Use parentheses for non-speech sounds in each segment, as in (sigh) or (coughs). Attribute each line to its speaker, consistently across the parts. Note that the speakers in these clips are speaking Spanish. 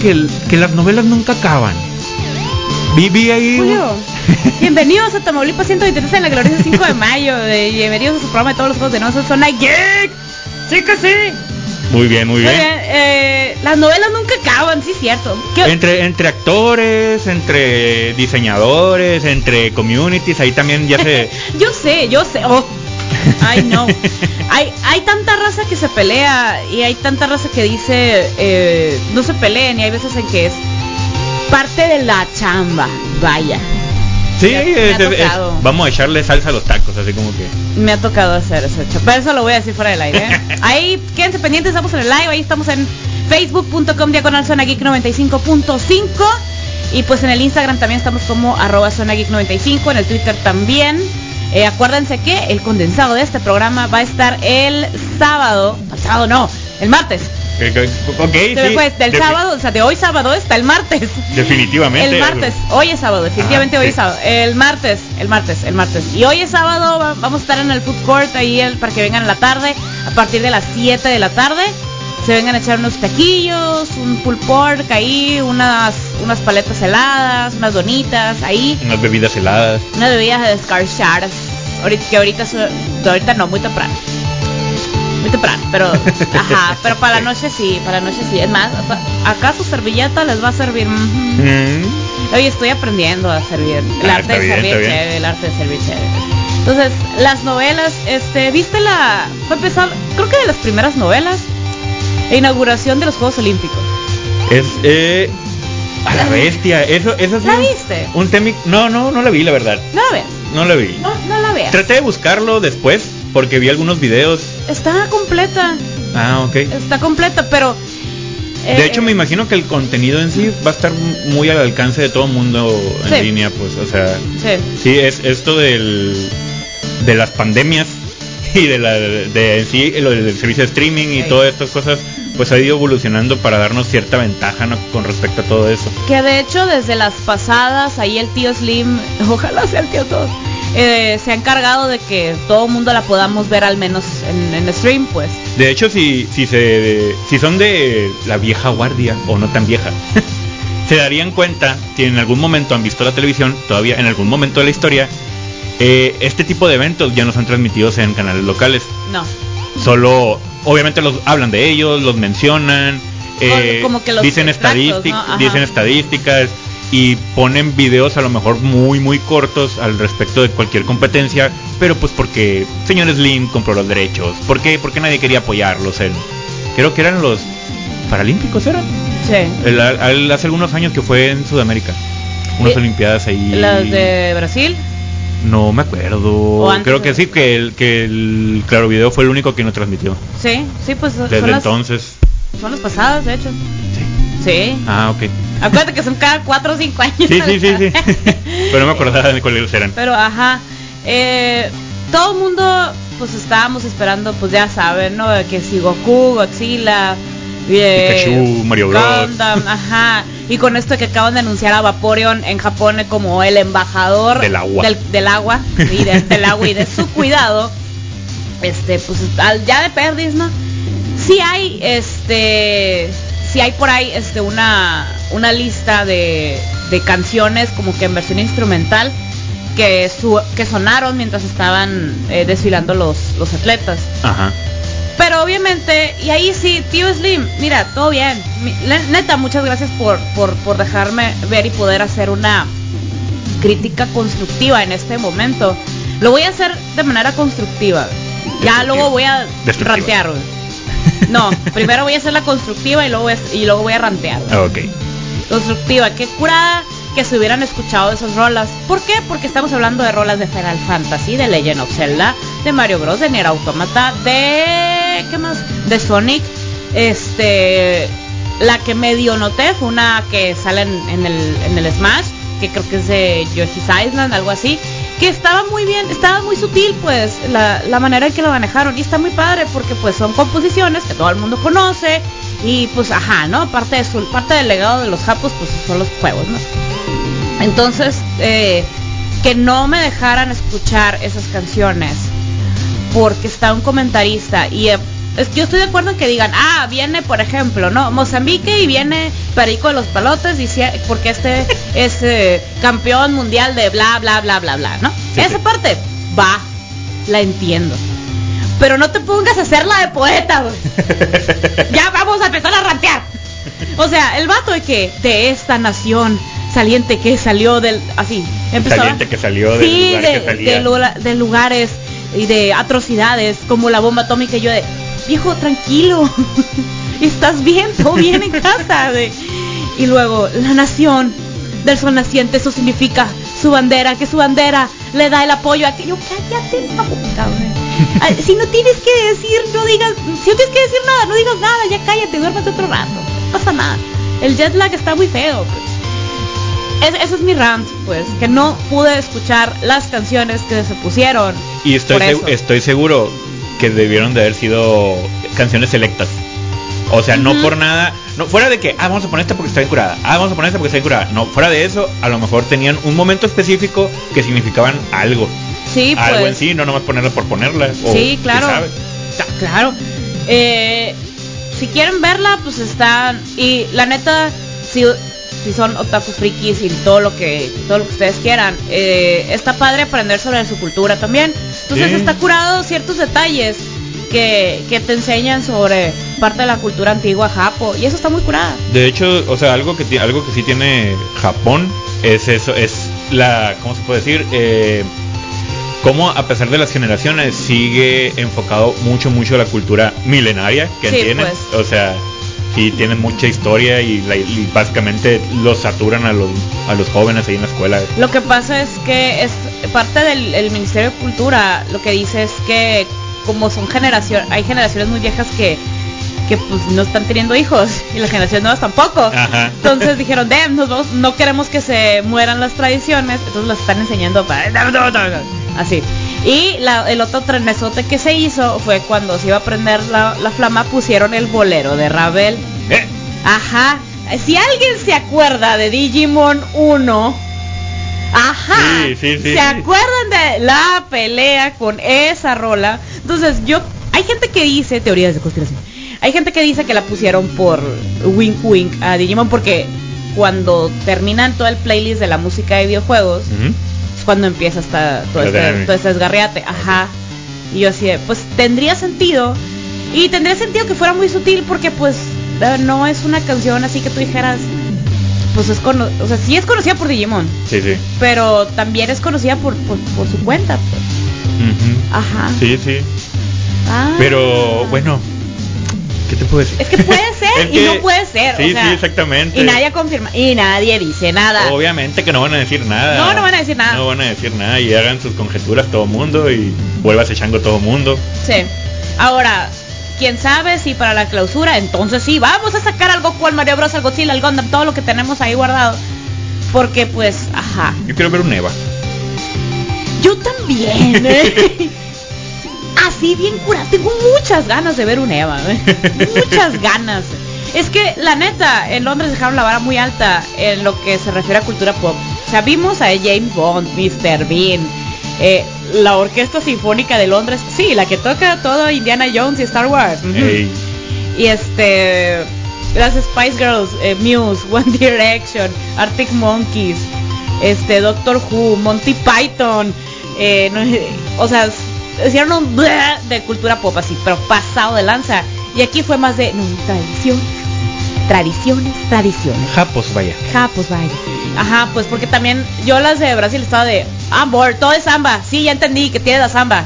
Speaker 1: que, el- que las novelas nunca acaban. Viví ahí.
Speaker 2: Julio, (laughs) bienvenidos a Tamaulipas 123 en la gloriosa 5 de mayo. de- bienvenidos a su programa de todos los juegos de no son Geek. Sí que sí.
Speaker 1: Muy bien, muy bien,
Speaker 2: eh, las novelas nunca acaban, sí, cierto. ¿Qué-
Speaker 1: Entre, entre actores, entre diseñadores, entre communities, ahí también ya se... (laughs)
Speaker 2: Yo sé, yo sé. Oh. (laughs) Ay, no. Hay, hay tanta raza que se pelea y hay tanta raza que dice eh, no se peleen y hay veces en que es parte de la chamba. Vaya.
Speaker 1: Sí, es- es- vamos a echarle salsa a los tacos, así como que...
Speaker 2: Me ha tocado hacer eso. Pero eso lo voy a decir fuera del aire. ¿eh? (laughs) Ahí, quédense pendientes, estamos en el live, ahí estamos en facebook.com diagonal zona geek 95.5 y pues en el Instagram también estamos como arroba zona geek 95, en el Twitter también. Eh, acuérdense que el condensado de este programa va a estar el sábado, el sábado no, el martes.
Speaker 1: que- que- ok,
Speaker 2: Se me
Speaker 1: sí,
Speaker 2: del sábado, o sea, de hoy sábado está el martes.
Speaker 1: Definitivamente.
Speaker 2: El martes, hoy es sábado, definitivamente
Speaker 1: Ah,
Speaker 2: hoy
Speaker 1: sí.
Speaker 2: es sábado. El martes, el martes, el martes. Y hoy es sábado, va- vamos a estar en el food court ahí el- para que vengan en la tarde, a partir de las 7 de la tarde. Se vengan a echar unos taquillos, un pulled pork ahí, unas, unas paletas heladas, unas donitas ahí,
Speaker 1: Unas bebidas heladas.
Speaker 2: unas bebidas de. Ahorita, que ahorita, ahorita no, muy temprano. Muy temprano, pero (laughs) ajá, pero para la noche sí, para la noche sí. Es más, acá su servilleta les va a servir.
Speaker 1: Mm.
Speaker 2: Oye, estoy aprendiendo a servir. El
Speaker 1: Ah,
Speaker 2: arte de
Speaker 1: bien,
Speaker 2: servir chévere, el arte de servir chévere. Entonces, las novelas, este, ¿viste la. Fue empezar, creo que de las primeras novelas, la inauguración de los Juegos Olímpicos.
Speaker 1: Es, eh... A la bestia, eso, eso sí
Speaker 2: ¿La
Speaker 1: un-
Speaker 2: viste?
Speaker 1: Un tema... No, no, no la vi, la verdad.
Speaker 2: No la veas.
Speaker 1: No la vi.
Speaker 2: No, no la veas.
Speaker 1: Traté de buscarlo después, porque vi algunos videos.
Speaker 2: Está completa.
Speaker 1: Ah, ok.
Speaker 2: Está completa, pero.
Speaker 1: De
Speaker 2: eh,
Speaker 1: hecho, me imagino que el contenido en sí va a estar muy al alcance de todo mundo en
Speaker 2: Sí.
Speaker 1: línea, pues, o sea,
Speaker 2: Sí.
Speaker 1: sí, es esto del, de las pandemias (laughs) y de la de en sí lo del servicio de streaming y
Speaker 2: Sí.
Speaker 1: todas estas cosas, pues ha ido evolucionando para darnos cierta ventaja ¿no? con respecto a todo eso.
Speaker 2: Que de hecho desde las pasadas, ahí el tío Slim, (laughs) ojalá sea el tío todo, eh, se ha encargado de que todo el mundo la podamos ver al menos en, en stream, pues.
Speaker 1: De hecho, si, si, se, si son de la vieja guardia o no tan vieja, (laughs) se darían cuenta que en algún momento han visto la televisión, todavía en algún momento de la historia, eh, este tipo de eventos ya no son transmitidos en canales locales.
Speaker 2: No.
Speaker 1: Solo, obviamente los hablan de ellos, los mencionan, eh,
Speaker 2: como que los
Speaker 1: dicen,
Speaker 2: extractos,
Speaker 1: estadístic-
Speaker 2: ¿no? Ajá.
Speaker 1: dicen estadísticas y ponen videos a lo mejor muy muy cortos al respecto de cualquier competencia, pero pues porque señor Slim compró los derechos, ¿por qué? Porque nadie quería apoyarlos en creo que eran los paralímpicos eran
Speaker 2: Sí.
Speaker 1: El- al- hace algunos años que fue en Sudamérica unas
Speaker 2: Eh,
Speaker 1: olimpiadas ahí
Speaker 2: Las de Brasil.
Speaker 1: No me acuerdo creo que
Speaker 2: de-
Speaker 1: sí que el que el claro video fue el único que no transmitió
Speaker 2: Sí, sí, pues son
Speaker 1: desde
Speaker 2: las,
Speaker 1: entonces
Speaker 2: son las pasadas, de hecho.
Speaker 1: sí.
Speaker 2: Sí.
Speaker 1: ah ok
Speaker 2: Acuérdate que son cada 4 o 5 años.
Speaker 1: Sí, sí, sí, sí. (laughs) Pero no me acordaba de cuáles eran.
Speaker 2: Pero ajá, eh, todo el mundo pues estábamos esperando, pues ya saben, ¿no? Que si Goku, Godzilla,
Speaker 1: Pikachu, Mario Bros.
Speaker 2: Gundam, ajá. Y con esto que acaban de anunciar a Vaporeon en Japón como el embajador
Speaker 1: Del agua.
Speaker 2: del, del agua, y de- del agua y de su cuidado, este, pues al- ya de perdis, ¿no? Sí hay, este, sí hay por ahí, este, una, una lista de, de canciones como que en versión instrumental que su, que sonaron mientras estaban eh, desfilando los, los atletas.
Speaker 1: Ajá.
Speaker 2: Pero obviamente, y ahí sí, tío Slim, mira, todo bien. Neta, muchas gracias por, por, por dejarme ver y poder hacer una crítica constructiva en este momento. Lo voy a hacer de manera constructiva. Ya luego voy a rantear. No, (laughs) primero voy a hacer la constructiva y luego voy a, y luego voy a rantear.
Speaker 1: Ah, Ok.
Speaker 2: Constructiva, qué curada que se hubieran escuchado esas rolas. ¿Por qué? Porque estamos hablando de rolas de Final Fantasy, de Legend of Zelda, de Mario Bros, de Nier Automata, de ¿qué más? De Sonic. Este la que medio noté fue una que sale en, en el, en el Smash, que creo que es de Yoshi's Island, algo así, que estaba muy bien, estaba muy sutil pues la, la manera en que lo manejaron y está muy padre porque pues son composiciones que todo el mundo conoce y pues ajá, ¿no? Parte de su, parte del legado de los japos pues son los juegos, ¿no? Entonces, eh, que no me dejaran escuchar esas canciones porque está un comentarista y eh, yo estoy de acuerdo en que digan, ah, viene por ejemplo, ¿no? Mozambique y viene Perico de los Palotes, dice, porque este (laughs) es eh, campeón mundial de bla, bla, bla, bla, bla, ¿no?
Speaker 1: Sí,
Speaker 2: Esa
Speaker 1: sí.
Speaker 2: parte, va, la entiendo. Pero no te pongas a hacerla de poeta, güey. (laughs) ya vamos a empezar a rantear. O sea, el vato de que de esta nación saliente que salió del así empezó
Speaker 1: Saliente que salió del
Speaker 2: sí,
Speaker 1: lugar
Speaker 2: de,
Speaker 1: que salía.
Speaker 2: de de lugares y de atrocidades como la bomba atómica y yo de viejo tranquilo (laughs) estás bien todo bien en casa güey". y luego la nación del sol naciente eso significa su bandera que su bandera le da el apoyo a aquello cállate si no tienes que decir no digas si no tienes que decir nada no digas nada ya cállate duérmete otro rato no pasa nada el jet lag está muy feo pues. Es- ese es mi rant, pues, que no pude escuchar las canciones que se pusieron.
Speaker 1: Y estoy, seg- estoy seguro que debieron de haber sido canciones selectas. O sea, no por nada, no fuera de que, ah, vamos a poner esta porque está bien curada, ah, vamos a poner esta porque está bien curada. No, fuera de eso, a lo mejor tenían un momento específico que significaban algo.
Speaker 2: Sí, pues.
Speaker 1: algo en sí, no nomás ponerla por ponerla. o
Speaker 2: Sí, claro. Claro. Eh, si quieren verla, pues están. Y la neta, si, si son otaku frikis y todo lo que todo lo que ustedes quieran, eh, está padre aprender sobre su cultura también. Entonces
Speaker 1: Sí.
Speaker 2: está curado ciertos detalles que, que te enseñan sobre parte de la cultura antigua japo. Y eso está muy curada.
Speaker 1: De hecho, o sea, algo que algo que sí tiene Japón es eso, es la, ¿cómo se puede decir? Eh, cómo a pesar de las generaciones sigue enfocado mucho, mucho a la cultura milenaria que
Speaker 2: Sí,
Speaker 1: tienen.
Speaker 2: pues.
Speaker 1: O sea, sí tienen mucha historia y, la- básicamente los saturan a los, a los jóvenes ahí en la escuela.
Speaker 2: Lo que pasa es que es parte del el Ministerio de Cultura lo que dice es que como son generación, hay generaciones muy viejas que que pues no están teniendo hijos y las generaciones nuevas tampoco.
Speaker 1: Ajá.
Speaker 2: Entonces dijeron, "Damn, nos vamos- no queremos que se mueran las tradiciones", entonces las están enseñando para así. Y la- el otro trenesote que se hizo fue cuando se iba a prender la, la flama pusieron el bolero de Ravel.
Speaker 1: Eh,
Speaker 2: Ajá. Si alguien se acuerda de Digimon 1, ajá.
Speaker 1: Sí, sí, sí,
Speaker 2: ¿Se acuerdan de la pelea con esa rola? Entonces, yo hay gente que dice teorías de conspiración. Hay gente que dice que la pusieron por wink wink a Digimon porque cuando terminan todo el playlist de la música de videojuegos, es cuando empieza hasta todo este, todo este desgarriate. Ajá. Y yo así, de, pues tendría sentido. Y tendría sentido que fuera muy sutil porque pues eh, no es una canción así que tú dijeras, pues es cono o sea, sí es conocida por Digimon,
Speaker 1: Sí, sí.
Speaker 2: pero también es conocida por, por, por su cuenta. pues. Ajá.
Speaker 1: Sí, sí.
Speaker 2: Ah.
Speaker 1: Pero bueno, ¿qué te puedo decir?
Speaker 2: Es que puede (laughs) ser y
Speaker 1: que-
Speaker 2: no puede ser.
Speaker 1: Sí,
Speaker 2: o sea,
Speaker 1: sí, exactamente.
Speaker 2: Y nadie confirma. Y nadie dice nada.
Speaker 1: Obviamente que no van a decir nada.
Speaker 2: No, no van a decir nada.
Speaker 1: No van a decir nada y hagan sus conjeturas todo mundo y vuelvas echando todo mundo.
Speaker 2: Sí. Ahora, quién sabe si para la clausura, entonces sí, vamos a sacar algo cual Mario Bros, al Godzilla, al Gundam, todo lo que tenemos ahí guardado. Porque pues, ajá.
Speaker 1: Yo quiero ver un Eva.
Speaker 2: Yo también. ¿eh? (laughs) Así bien curada. Tengo muchas ganas de ver un Eva. ¿eh? (laughs) Muchas ganas. Es que la neta, en Londres dejaron la vara muy alta en lo que se refiere a cultura pop. O sea, vimos a James Bond, Mr. Bean, eh, la Orquesta Sinfónica de Londres. Sí, la que toca todo Indiana Jones y Star Wars. Y este. Las Spice Girls, eh, Muse, (laughs) One Direction, Arctic Monkeys, este, Doctor Who, Monty Python. eh, no, (laughs) o sea, hicieron un de cultura pop así, pero pasado de lanza. Y aquí fue más de. No, tradiciones, tradiciones, tradiciones.
Speaker 1: Japos, vaya.
Speaker 2: Ja, pues vaya. Ajá, pues porque también yo las de Brasil estaba de. Ah, boy, todo es samba. Sí, ya entendí que tiene la samba.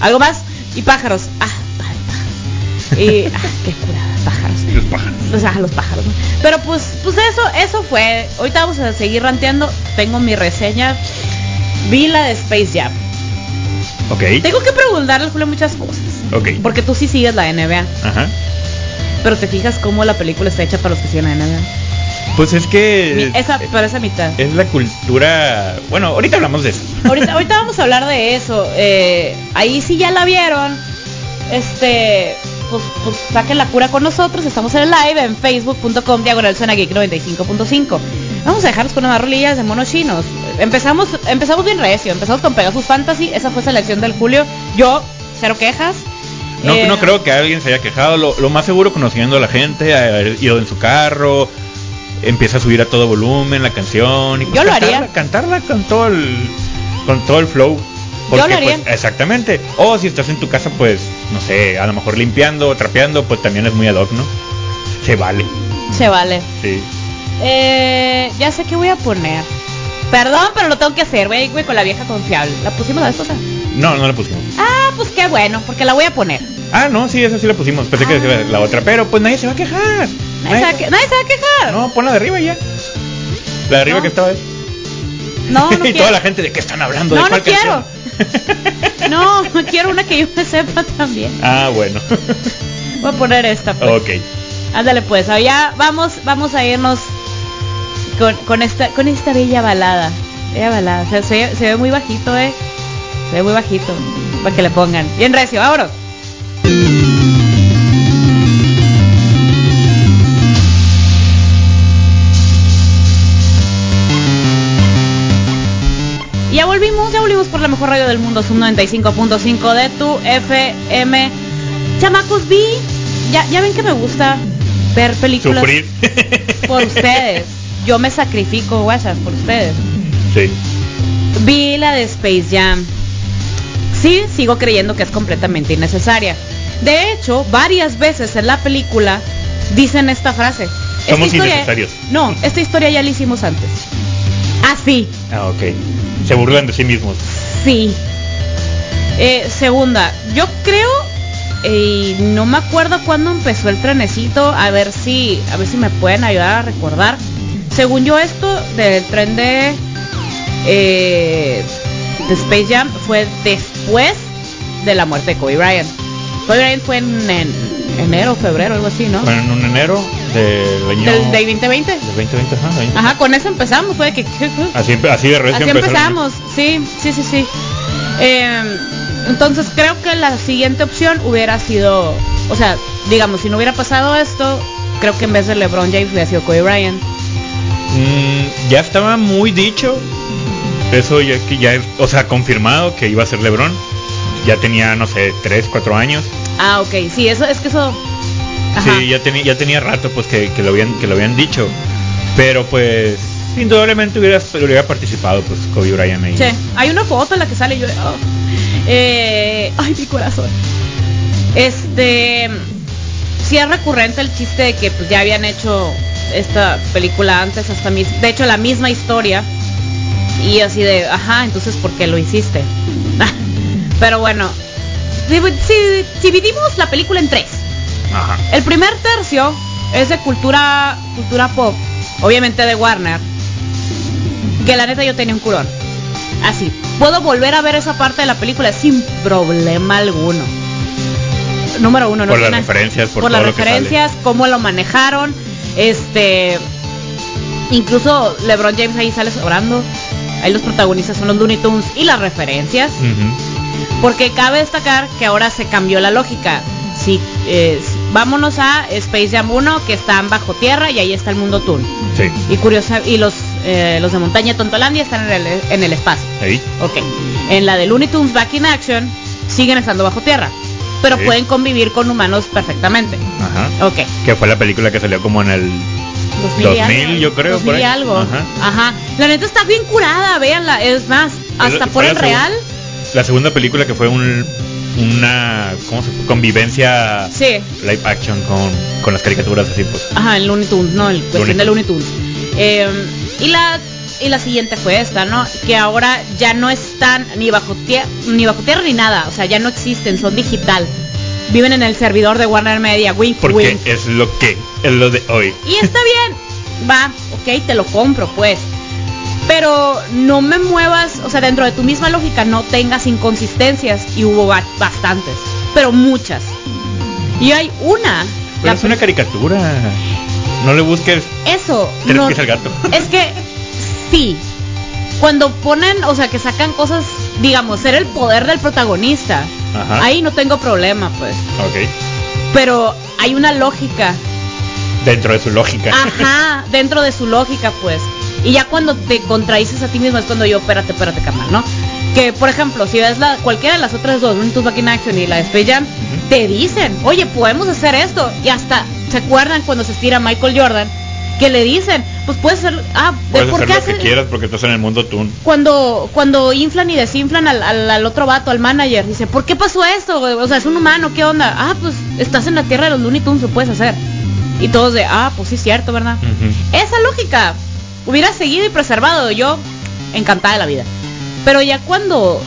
Speaker 2: ¿Algo más? Y pájaros. Ah, ay, pájaros. Y. Ah, qué curada, pájaros.
Speaker 1: Los pájaros.
Speaker 2: O sea, los pájaros. ¿no? Pero pues, pues eso, eso fue. Ahorita vamos a seguir ranteando. Tengo mi reseña. Vi la de Space Jam.
Speaker 1: Ok.
Speaker 2: Tengo que preguntarle Julio muchas cosas.
Speaker 1: Ok.
Speaker 2: Porque tú sí sigues la NBA.
Speaker 1: Ajá.
Speaker 2: Pero te fijas cómo la película está hecha para los que siguen la NBA.
Speaker 1: Pues es que.
Speaker 2: Mi- esa, pero esa mitad.
Speaker 1: Es la cultura. Bueno, ahorita hablamos de eso.
Speaker 2: Ahorita, ahorita vamos a hablar de eso. Eh, ahí sí ya la vieron. Este, pues, pues saquen la cura con nosotros. Estamos en el live en facebook.com diagonal geek 95.5. Vamos a dejarnos con unas rolillas de monos chinos. Empezamos, empezamos bien recio. Empezamos con Pegasus Fantasy. Esa fue selección del Julio. Yo, cero quejas.
Speaker 1: No,
Speaker 2: Eh,
Speaker 1: no creo que alguien se haya quejado. Lo, lo más seguro, conociendo a la gente, haber ido en su carro, empieza a subir a todo volumen la canción y pues,
Speaker 2: Yo lo
Speaker 1: cantarla,
Speaker 2: haría.
Speaker 1: cantarla con todo el con todo el flow.
Speaker 2: Yo lo haría.
Speaker 1: pues, exactamente. O si estás en tu casa, pues, no sé, a lo mejor limpiando trapeando, pues también es muy ad hoc, ¿no? Se vale.
Speaker 2: Se vale.
Speaker 1: Sí.
Speaker 2: Eh, ya sé qué voy a poner. Perdón, pero lo tengo que hacer, güey, güey, con la vieja confiable. ¿La pusimos la vez pasada?
Speaker 1: No, no la pusimos.
Speaker 2: Ah, pues qué bueno, porque la voy a poner.
Speaker 1: Ah, no, sí, esa sí la pusimos. Pensé que decía la otra, pero pues nadie se va a quejar.
Speaker 2: Nadie, se va, a que- nadie se va a quejar.
Speaker 1: No, ponla de arriba ya. La de arriba
Speaker 2: No.
Speaker 1: que estaba
Speaker 2: no, (laughs) no
Speaker 1: y
Speaker 2: quiero.
Speaker 1: toda la gente de qué están hablando,
Speaker 2: No,
Speaker 1: de
Speaker 2: no
Speaker 1: canción? (laughs)
Speaker 2: No, no quiero una que yo me sepa también.
Speaker 1: ah, bueno.
Speaker 2: Voy a poner esta, pues.
Speaker 1: ok.
Speaker 2: Ándale, pues, ya vamos, vamos a irnos con, con esta, con esta bella balada. Bella balada. O sea, se, se ve muy bajito, eh. Se ve muy bajito. Para que le pongan. Bien recio, vámonos. Ya volvimos, ya volvimos por la mejor radio del mundo, Sub 95.5 de tu FM. Chamacos, vi, ya, ya ven que me gusta ver películas
Speaker 1: Sufrir.
Speaker 2: por ustedes. (laughs) Yo me sacrifico, guachas, por ustedes.
Speaker 1: sí.
Speaker 2: Vi la de Space Jam. Sí, sigo creyendo que es completamente innecesaria. De hecho, varias veces en la película dicen esta frase. Esta
Speaker 1: Somos
Speaker 2: historia-
Speaker 1: innecesarios.
Speaker 2: No, esta historia ya la hicimos antes. Así,
Speaker 1: Ah, ok. Se burlan de sí mismos.
Speaker 2: sí. Eh, segunda, yo creo, eh, no me acuerdo cuándo empezó el trenecito, a ver si, a ver si me pueden ayudar a recordar. Según yo esto del tren de, eh, de Space Jam fue después de la muerte de Kobe Bryant. Kobe Bryant fue en, en enero, febrero, algo así, ¿no?
Speaker 1: Bueno, en un enero del año...
Speaker 2: Del, del 2020.
Speaker 1: del 2020, ajá.
Speaker 2: Ajá, con eso empezamos, fue de que...
Speaker 1: Así, así de
Speaker 2: Así empezamos, sí, sí, sí, sí. Eh, entonces creo que la siguiente opción hubiera sido, o sea, digamos, si no hubiera pasado esto, creo que en vez de LeBron James hubiera sido Kobe Bryant.
Speaker 1: Mm, ya estaba muy dicho. Eso ya que ya, o sea, confirmado que iba a ser LeBron. Ya tenía, no sé, 3, 4 años.
Speaker 2: Ah, ok, sí, eso es que eso... Ajá.
Speaker 1: Sí, ya tenía, ya tenía rato pues que, que lo habían, que lo habían dicho. Pero pues indudablemente hubiera, hubiera participado pues Kobe Bryant ahí.
Speaker 2: Sí, hay una foto en la que sale yo. oh. Eh, ay, mi corazón. Este, sí es recurrente el chiste de que pues, ya habían hecho esta película antes, hasta mis, de hecho la misma historia. Y así de, ajá, entonces ¿por qué lo hiciste? (laughs) Pero bueno, si, si- si dividimos la película en tres,
Speaker 1: Ajá.
Speaker 2: el primer tercio es de cultura, cultura pop, obviamente de Warner. Que la neta yo tenía un curón. Así. Puedo volver a ver esa parte de la película sin problema alguno. Número uno, no
Speaker 1: Por las referencias, por
Speaker 2: por
Speaker 1: todo
Speaker 2: las
Speaker 1: lo que
Speaker 2: referencias, cómo lo manejaron. Este. Incluso LeBron James ahí sale sobrando. Ahí los protagonistas son los Looney Tunes y las referencias. Porque cabe destacar que ahora se cambió la lógica. Sí, eh, vámonos a Space Jam 1, que están bajo tierra y ahí está el mundo Toon.
Speaker 1: Sí.
Speaker 2: Y curiosa, y los, eh, los de Montaña Tontolandia están en el, en el espacio.
Speaker 1: Ahí.
Speaker 2: Ok. En la de Looney Tunes Back in Action siguen estando bajo tierra. Pero
Speaker 1: Sí.
Speaker 2: pueden convivir con humanos perfectamente.
Speaker 1: Ajá.
Speaker 2: Ok.
Speaker 1: Que fue la película que salió como en el
Speaker 2: 2000, y
Speaker 1: 2000,
Speaker 2: algo,
Speaker 1: yo creo,
Speaker 2: 2000
Speaker 1: por
Speaker 2: y
Speaker 1: ahí.
Speaker 2: algo.
Speaker 1: Ajá.
Speaker 2: Ajá. La neta está bien curada, véanla. Es más, hasta por el real.
Speaker 1: La segunda película que fue un, una ¿cómo se fue? convivencia
Speaker 2: Sí.
Speaker 1: live action con, con las caricaturas así pues.
Speaker 2: Ajá, el Looney Tunes, no, el cuestión
Speaker 1: Looney
Speaker 2: de Looney Tunes. Eh, y la y la siguiente fue esta, ¿no? Que ahora ya no están ni bajo tierra ni bajo tierra ni nada, o sea, ya no existen, son digital. Viven en el servidor de Warner Media, wink
Speaker 1: Porque
Speaker 2: wink.
Speaker 1: es lo que es lo de hoy.
Speaker 2: Y está bien, va, ok, te lo compro, pues. Pero no me muevas, o sea, dentro de tu misma lógica no tengas inconsistencias y hubo ba- bastantes, pero muchas. Y hay una,
Speaker 1: Pero es una caricatura. No le busques
Speaker 2: eso no,
Speaker 1: pies al gato.
Speaker 2: es que sí cuando ponen o sea que sacan cosas digamos ser el poder del protagonista
Speaker 1: Ajá.
Speaker 2: ahí no tengo problema pues.
Speaker 1: Ok.
Speaker 2: pero hay una lógica.
Speaker 1: Dentro de su lógica.
Speaker 2: ajá dentro de su lógica pues. Y ya cuando te contradices a ti mismo es cuando yo espérate espérate carnal no que por ejemplo si ves la cualquiera de las otras dos Looney Tunes Back in Action y la de Space Jam te dicen oye podemos hacer esto y hasta se acuerdan cuando se estira Michael Jordan que le dicen, pues puedes hacer, ah, de-
Speaker 1: Puedes
Speaker 2: ¿por
Speaker 1: hacer lo que quieras porque estás en el mundo Toon.
Speaker 2: cuando cuando inflan y desinflan al, al, al otro vato, al manager, dice, ¿por qué pasó esto? O sea, es un humano, ¿qué onda? Ah, pues estás en la tierra de los Looney Tunes, lo puedes hacer. Y todos de, ah, pues sí, es cierto, ¿verdad? Esa lógica hubiera seguido y preservado, yo encantada de la vida. Pero ya cuando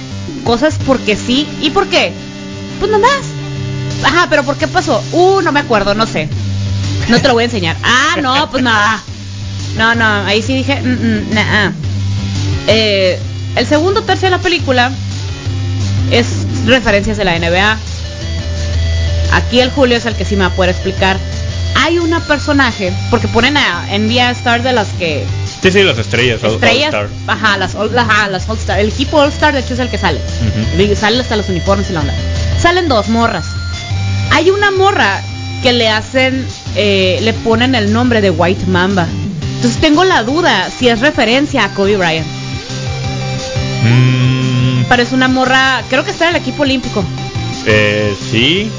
Speaker 2: cosas porque sí, ¿y por qué? Pues nada más. Ajá, pero ¿por qué pasó? Uh, no me acuerdo, no sé. No te lo voy a enseñar. Ah, no, pues nada. No, no, ahí sí dije, mm, mm, nah. Eh, el segundo tercio de la película es referencias de la NBA. Aquí el Julio es el que sí me va a poder explicar. Hay una personaje, porque ponen a NBA Stars de las que
Speaker 1: Sí, sí, las estrellas. All-
Speaker 2: estrellas,
Speaker 1: All-Star.
Speaker 2: ajá, las All, ajá, las All Star. El equipo All Star de hecho es el que sale. Salen hasta los uniformes y la onda. Salen dos morras. Hay una morra que le hacen, eh, le ponen el nombre de White Mamba. Entonces tengo la duda si es referencia a Kobe Bryant.
Speaker 1: Mm,
Speaker 2: Pero es una morra, creo que está en el equipo olímpico.
Speaker 1: eh, sí,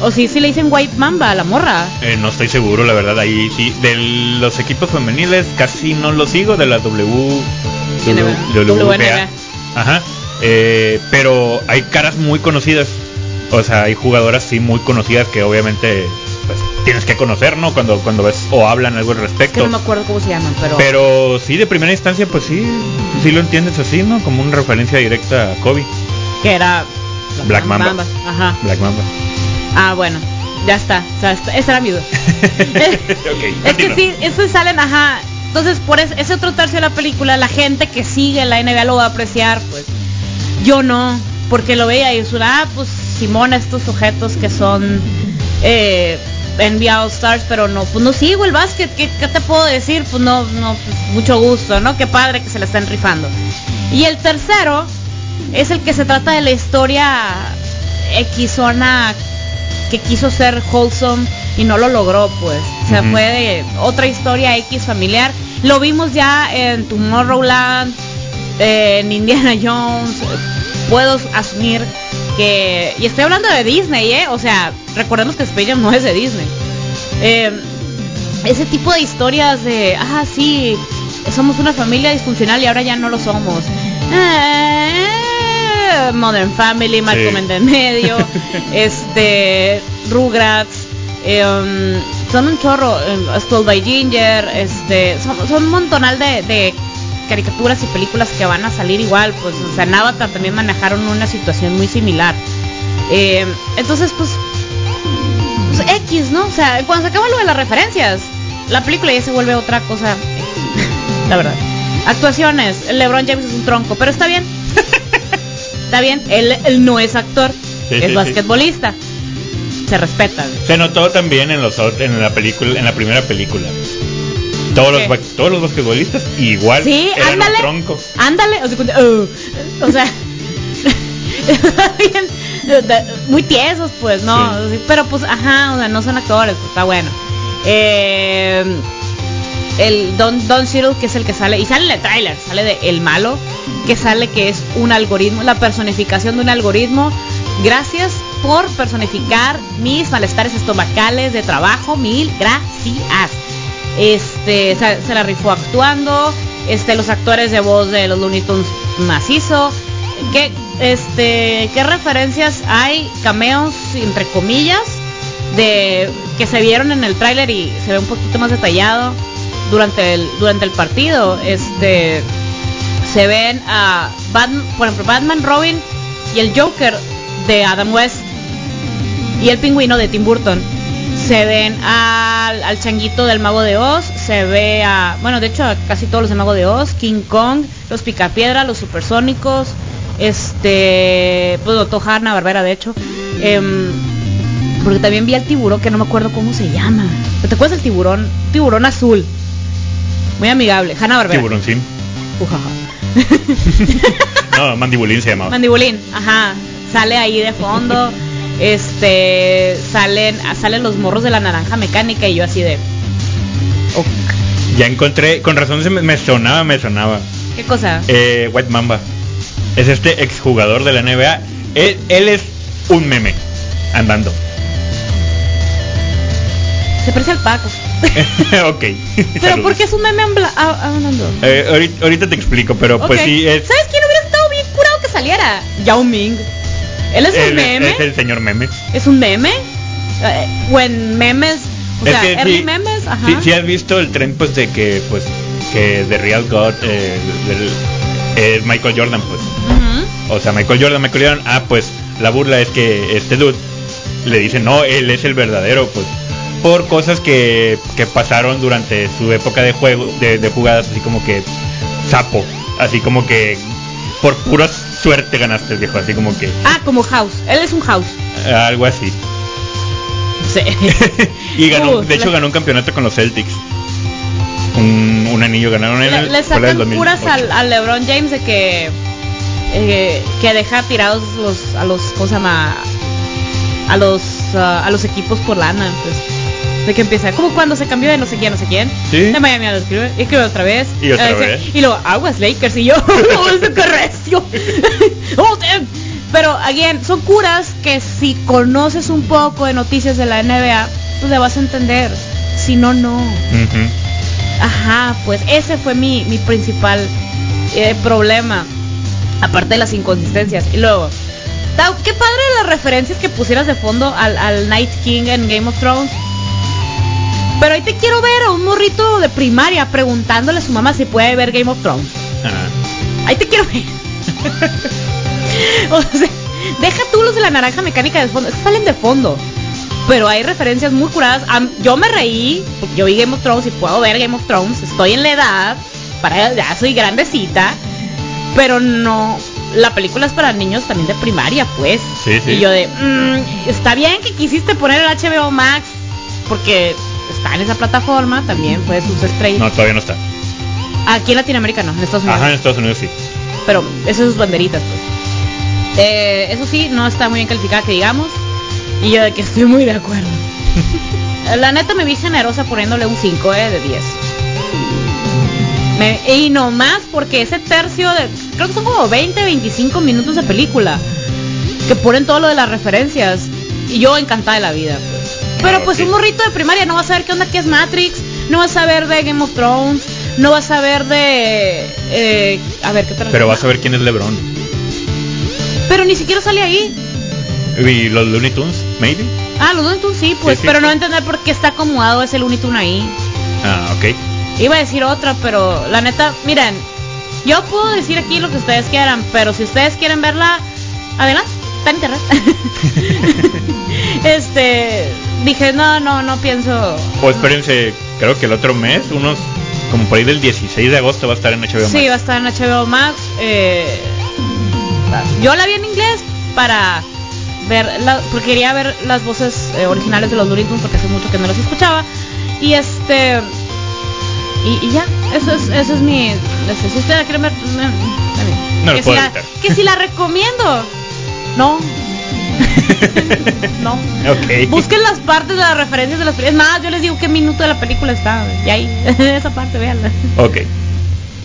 Speaker 2: O sí, sí le dicen White Mamba a la morra.
Speaker 1: eh, no estoy seguro, la verdad. Ahí sí. De los equipos femeniles casi no los sigo. De la W.
Speaker 2: NB.
Speaker 1: WNBA. Ajá. Eh, pero hay caras muy conocidas. O sea, hay jugadoras sí muy conocidas que obviamente tienes que conocer, ¿no? Cuando, cuando ves o hablan algo al
Speaker 2: Es que
Speaker 1: respecto.
Speaker 2: no me acuerdo cómo se llaman, pero...
Speaker 1: Pero sí, de primera instancia, pues sí, sí lo entiendes así, ¿no? Como una referencia directa a Kobe,
Speaker 2: que era...
Speaker 1: Black Mamba.
Speaker 2: Ajá.
Speaker 1: Black Mamba.
Speaker 2: Ah, bueno. Ya está. O sea, esa era mi duda. (laughs) Es que sí, eso salen, ajá. Entonces, por es- ese otro tercio de la película, la gente que sigue la NBA lo va a apreciar, pues. Yo no, porque lo veía y es una, ah, pues, Simón, estos sujetos que son eh, NBA All Stars, pero no, pues no sigo el básquet, ¿qué, qué te puedo decir? Pues no, no, pues mucho gusto, ¿no? Qué padre que se la estén rifando. Y el tercero es el que se trata de la historia Xona que quiso ser wholesome y no lo logró, pues. O sea, fue de otra historia X familiar. Lo vimos ya en Tomorrowland, eh, en Indiana Jones. Puedo asumir que... Y estoy hablando de Disney, ¿eh? O sea, recordemos que Space Jam no es de Disney. Eh, ese tipo de historias de, ah, sí, somos una familia disfuncional y ahora ya no lo somos. Eh, Modern Family, Malcolm
Speaker 1: Sí.
Speaker 2: en el medio, (laughs) este, Rugrats, eh, um, son un chorro, eh, Stole by Ginger, este, son, son un montonal de, de caricaturas y películas que van a salir igual, pues, o sea, en Avatar también manejaron una situación muy similar. Eh, entonces, pues, pues, X, ¿no? O sea, cuando se acaba lo de las referencias, la película ya se vuelve otra cosa. La verdad. Actuaciones, LeBron James es un tronco, pero está bien. está bien, él, él no es actor,
Speaker 1: Sí,
Speaker 2: es
Speaker 1: sí, sí.
Speaker 2: basquetbolista. Se respeta.
Speaker 1: Se notó también en los en la película, en la primera película. Todos los todos los basquetbolistas igual
Speaker 2: Sí,
Speaker 1: eran
Speaker 2: ándale.
Speaker 1: un tronco.
Speaker 2: Ándale, o sea, cuando- uh, o sea, (laughs) muy tiesos, pues, ¿no?
Speaker 1: Sí.
Speaker 2: Pero pues, ajá, o sea, no son actores, pues está bueno. Eh, el Don, Don Cheadle, que es el que sale, y sale en el tráiler, sale de El Malo, que sale que es un algoritmo, la personificación de un algoritmo. Gracias por personificar mis malestares estomacales de trabajo, mil gracias. Este, se, la rifó actuando, este, los actores de voz de los Looney Tunes macizo. ¿Qué, este, ¿Qué referencias hay, cameos, entre comillas, de que se vieron en el tráiler y se ve un poquito más detallado durante el, durante el partido? Se ven a Batman, por ejemplo, Batman, Robin y el Joker de Adam West y el pingüino de Tim Burton. Se ven al, al changuito del mago de Oz, se ve a, bueno, de hecho a casi todos los del mago de Oz, King Kong, los Picapiedra, los Supersónicos, este, pues Otto Hanna, Barbera de hecho. Em, porque también vi al tiburón que no me acuerdo cómo se llama. ¿Te acuerdas del tiburón? Tiburón azul. Muy amigable, Hanna Barbera.
Speaker 1: Tiburón Sim. (laughs) No, Mandibulín se llamaba.
Speaker 2: Mandibulín, ajá. Sale ahí de fondo. (laughs) este, salen, salen los morros de la naranja mecánica y yo así de.
Speaker 1: ya encontré, con razón se me, me sonaba, me sonaba.
Speaker 2: ¿Qué cosa?
Speaker 1: Eh, White Mamba. Es este exjugador de la NBA. Él, él es un meme andando.
Speaker 2: Se parece al Paco. (laughs)
Speaker 1: ok. (laughs)
Speaker 2: Pero
Speaker 1: saludos.
Speaker 2: ¿por qué es un meme ambla- ah, hablando?
Speaker 1: Eh, ahorita, ahorita te explico, pero pues sí, es,
Speaker 2: ¿Sabes quién hubiera estado bien curado que saliera? Yao Ming. Él es un
Speaker 1: él
Speaker 2: meme.
Speaker 1: es el señor meme.
Speaker 2: ¿Es un meme? Eh, o en memes, o
Speaker 1: Es
Speaker 2: sea,
Speaker 1: que
Speaker 2: early
Speaker 1: sí,
Speaker 2: memes, ajá.
Speaker 1: Sí has visto el tren pues de que pues que The Real God eh, es Michael Jordan pues. O sea, Michael Jordan, Michael Jordan, ah pues la burla es que este dude le dice no, él es el verdadero pues por cosas que, que pasaron durante su época de juego, de, de jugadas así como que sapo, así como que por pura suerte ganaste viejo, así como que
Speaker 2: Ah, como House. Él es un House.
Speaker 1: eh, algo así.
Speaker 2: Sí. (laughs)
Speaker 1: y ganó,
Speaker 2: Uh,
Speaker 1: de hecho ganó un campeonato con los Celtics. Un, un anillo ganaron en
Speaker 2: Le,
Speaker 1: el
Speaker 2: le
Speaker 1: la del
Speaker 2: sacan puras
Speaker 1: 2008.
Speaker 2: al, al LeBron James de que eh, que deja tirados los a los ¿cómo se llama? a los ah, a los equipos por lana. De que empieza, como cuando se cambió de no sé quién, no sé quién,
Speaker 1: Sí.
Speaker 2: de Miami a los Clippers, y que otra vez,
Speaker 1: Y otra
Speaker 2: Eh,
Speaker 1: vez.
Speaker 2: y luego Aguas Lakers y yo, (laughs) (laughs) oh, recio. (laughs) Oh, damn. Pero again, son curas que si conoces un poco de noticias de la NBA, pues le vas a entender. Si no, no. Ajá, pues ese fue mi, mi principal eh, problema. Aparte de las inconsistencias. Y luego, Tao, qué padre las referencias que pusieras de fondo al, al Night King en Game of Thrones. Pero ahí te quiero ver a un morrito de primaria preguntándole a su mamá si puede ver Game of Thrones.
Speaker 1: Ah.
Speaker 2: Ahí te quiero ver. o sea, deja tú los de la naranja mecánica de fondo. es que salen de fondo. Pero hay referencias muy curadas. Yo me reí, porque yo vi Game of Thrones y puedo ver Game of Thrones. Estoy en la edad, para ya soy grandecita. Pero no, la película es para niños también de primaria, pues.
Speaker 1: Sí, sí.
Speaker 2: Y yo de, "Mm, está bien que quisiste poner el HBO Max, porque está en esa plataforma, también fue sus estrellas.
Speaker 1: No, todavía no está.
Speaker 2: Aquí en Latinoamérica no, en Estados Unidos.
Speaker 1: Ajá, en Estados Unidos sí.
Speaker 2: Pero esas sus banderitas, pues. Eh, eso sí, no está muy bien calificada que digamos. Y yo de que estoy muy de acuerdo. (laughs) La neta me vi generosa poniéndole un 5 eh, de 10. Me- y no más porque ese tercio de... Creo que son como 20, 25 minutos de película. Que ponen todo lo de las referencias. Y yo encantada de la vida, pues. Pero pues un morrito de primaria no va a saber qué onda que es Matrix. No va a saber de Game of Thrones. No va a saber de... eh, a ver, ¿qué otra
Speaker 1: Pero vas a ver quién es LeBron.
Speaker 2: pero ni siquiera sale ahí.
Speaker 1: ¿Y los Looney Tunes? ¿Maybe?
Speaker 2: Ah, los Looney Tunes sí, pues,
Speaker 1: Sí, sí,
Speaker 2: pero no
Speaker 1: sí.
Speaker 2: entender por qué está acomodado ese Looney Tunes ahí.
Speaker 1: Ah, ok.
Speaker 2: Iba a decir otra, pero la neta, miren, yo puedo decir aquí lo que ustedes quieran, pero si ustedes quieren verla, adelante, está en internet. (laughs) este, dije, no, no, no pienso.
Speaker 1: O espérense, creo que el otro mes, unos como por ahí del 16 de agosto va a estar en HBO Max.
Speaker 2: Sí, va a estar en HBO Max. eh, yo la vi en inglés para ver, la- porque quería ver las voces eh, originales de los Looney porque hace mucho que no las escuchaba. Y este. Y, y ya, eso es, eso es mi. Si ustedes la quieren ver, pues.
Speaker 1: No lo
Speaker 2: que,
Speaker 1: puedo
Speaker 2: si la, que si la recomiendo. No. (laughs) no.
Speaker 1: ok.
Speaker 2: Busquen las partes de las referencias de las películas. Más, yo les digo qué minuto de la película está. Y ahí, (laughs) esa parte, véanla.
Speaker 1: Ok.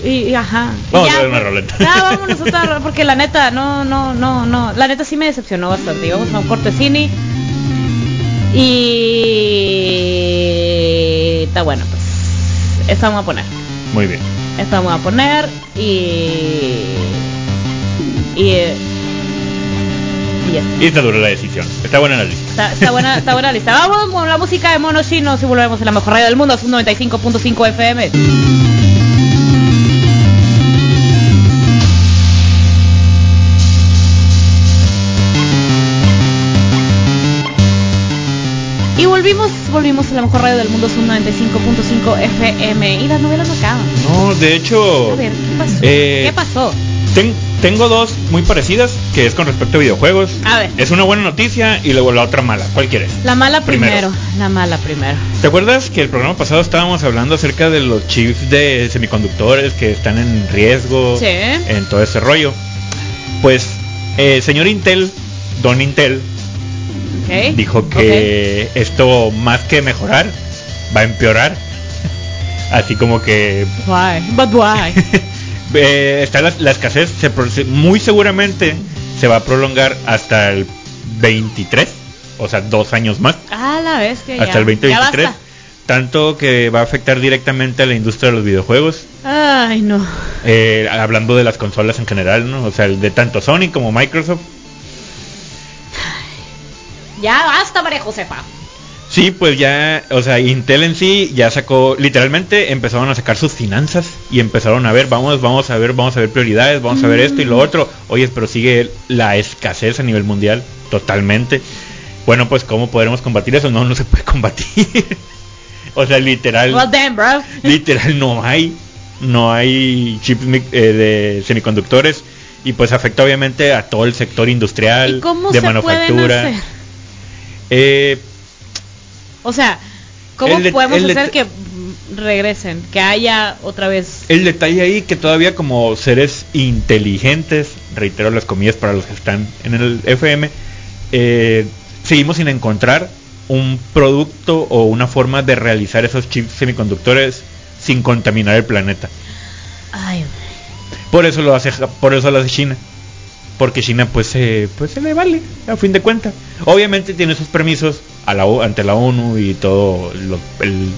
Speaker 2: Y, y ajá.
Speaker 1: Vamos
Speaker 2: Y
Speaker 1: a ver una
Speaker 2: pues,
Speaker 1: roleta.
Speaker 2: Ya, (laughs) vámonos a otra porque la neta, no, no, no, no. La neta sí me decepcionó bastante. Vamos a un corte cine. Y está bueno, pues. Esta vamos a poner.
Speaker 1: Muy bien.
Speaker 2: Esta vamos a poner y. Y. Y está.
Speaker 1: Dura la decisión. Está buena la lista.
Speaker 2: Está, está buena, está buena la lista. Vamos con la música de monos chinos y volvemos a la mejor radio del mundo, es un 95.5 FM. Y volvimos, volvimos a la mejor radio del mundo, es un 95.5 FM. Y las novelas no acaban.
Speaker 1: No, de hecho,
Speaker 2: A ver, ¿qué pasó?
Speaker 1: Eh,
Speaker 2: ¿Qué pasó?
Speaker 1: ten- tengo dos muy parecidas, que es con respecto a videojuegos.
Speaker 2: A ver.
Speaker 1: Es una buena noticia y luego la otra mala. ¿Cuál quieres?
Speaker 2: La mala primero.
Speaker 1: primero.
Speaker 2: La mala primero.
Speaker 1: ¿Te acuerdas que el programa pasado estábamos hablando acerca de los chips de semiconductores que están en riesgo
Speaker 2: Sí.
Speaker 1: en todo ese rollo? Pues, eh, señor Intel, Don Intel, dijo que esto más que mejorar va a empeorar. (laughs) Así como que.
Speaker 2: Why? But why? (laughs)
Speaker 1: eh, está la, la escasez, se muy seguramente se va a prolongar hasta el 23, o sea, dos años más.
Speaker 2: Ah, la bestia.
Speaker 1: hasta
Speaker 2: ya.
Speaker 1: el 2023.
Speaker 2: Ya basta.
Speaker 1: tanto que va a afectar directamente a la industria de los videojuegos.
Speaker 2: Ay, no.
Speaker 1: Eh, hablando de las consolas en general, ¿no? O sea, de tanto Sony como Microsoft.
Speaker 2: Ya basta, María Josefa.
Speaker 1: Sí, pues ya, o sea, Intel en sí ya sacó, literalmente empezaron a sacar sus finanzas y empezaron a ver, vamos, vamos a ver, vamos a ver prioridades, vamos a ver esto y lo otro. Oye, pero sigue la escasez a nivel mundial, totalmente. Bueno, pues ¿cómo podremos combatir eso? No, no se puede (laughs) combatir. o sea, literal.
Speaker 2: Well, damn, bro.
Speaker 1: literal no hay, no hay chips eh, de semiconductores y pues afecta obviamente a todo el sector industrial
Speaker 2: ¿Y cómo
Speaker 1: de
Speaker 2: se pueden
Speaker 1: manufactura.
Speaker 2: hacer?
Speaker 1: Eh,
Speaker 2: O sea, ¿cómo
Speaker 1: El
Speaker 2: podemos
Speaker 1: el
Speaker 2: hacer que regresen? Que haya otra vez.
Speaker 1: El detalle ahí que todavía como seres inteligentes, reitero las comillas para los que están en el FM, eh, seguimos sin encontrar un producto o una forma de realizar esos chips semiconductores sin contaminar el planeta.
Speaker 2: Ay,
Speaker 1: Por eso lo hace por eso lo hace China. Porque China pues se pues se le vale a fin de cuentas. Obviamente tiene sus permisos a la ante la ONU y todo lo- el-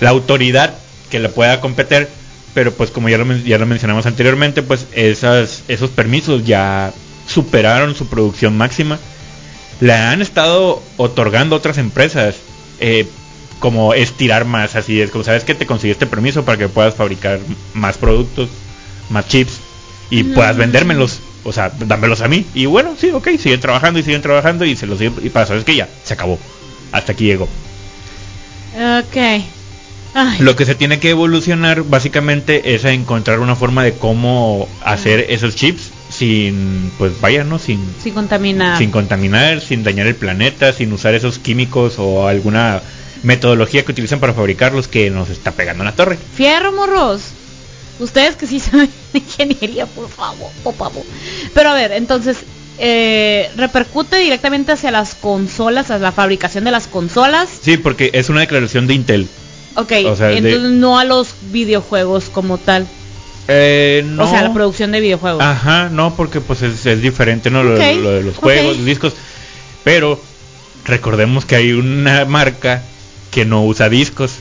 Speaker 1: la autoridad que le pueda competir, pero pues como ya lo, ya lo mencionamos anteriormente, pues esas esos permisos ya superaron su producción máxima. Le han estado otorgando otras empresas eh, como estirar más, así es como sabes que te consigue este permiso para que puedas fabricar más productos, más chips y
Speaker 2: Mm.
Speaker 1: puedas vendérmelos, o sea, dámelos a mí. Y bueno, sí, ok, siguen trabajando y siguen trabajando y se los siguen- y pasa, es que ya, se acabó. Hasta aquí llegó.
Speaker 2: ok. Ay,
Speaker 1: Lo que se tiene que evolucionar básicamente es a encontrar una forma de cómo hacer esos chips sin, pues vaya, ¿no? Sin,
Speaker 2: sin contaminar.
Speaker 1: sin contaminar, sin dañar el planeta, sin usar esos químicos o alguna metodología que utilizan para fabricarlos que nos está pegando en la torre.
Speaker 2: Fierro, morros. Ustedes que sí saben (laughs) ingeniería, por favor, por favor. Pero a ver, entonces, eh, repercute directamente hacia las consolas, hacia la fabricación de las consolas.
Speaker 1: Sí, porque es una declaración de Intel.
Speaker 2: Ok,
Speaker 1: O sea, de-
Speaker 2: entonces no a los videojuegos como tal.
Speaker 1: Eh, no.
Speaker 2: O sea, la producción de videojuegos.
Speaker 1: Ajá, no, porque pues es, es diferente, ¿no? Lo,
Speaker 2: Ok,
Speaker 1: lo de los juegos, los discos. Pero recordemos que hay una marca que no usa discos.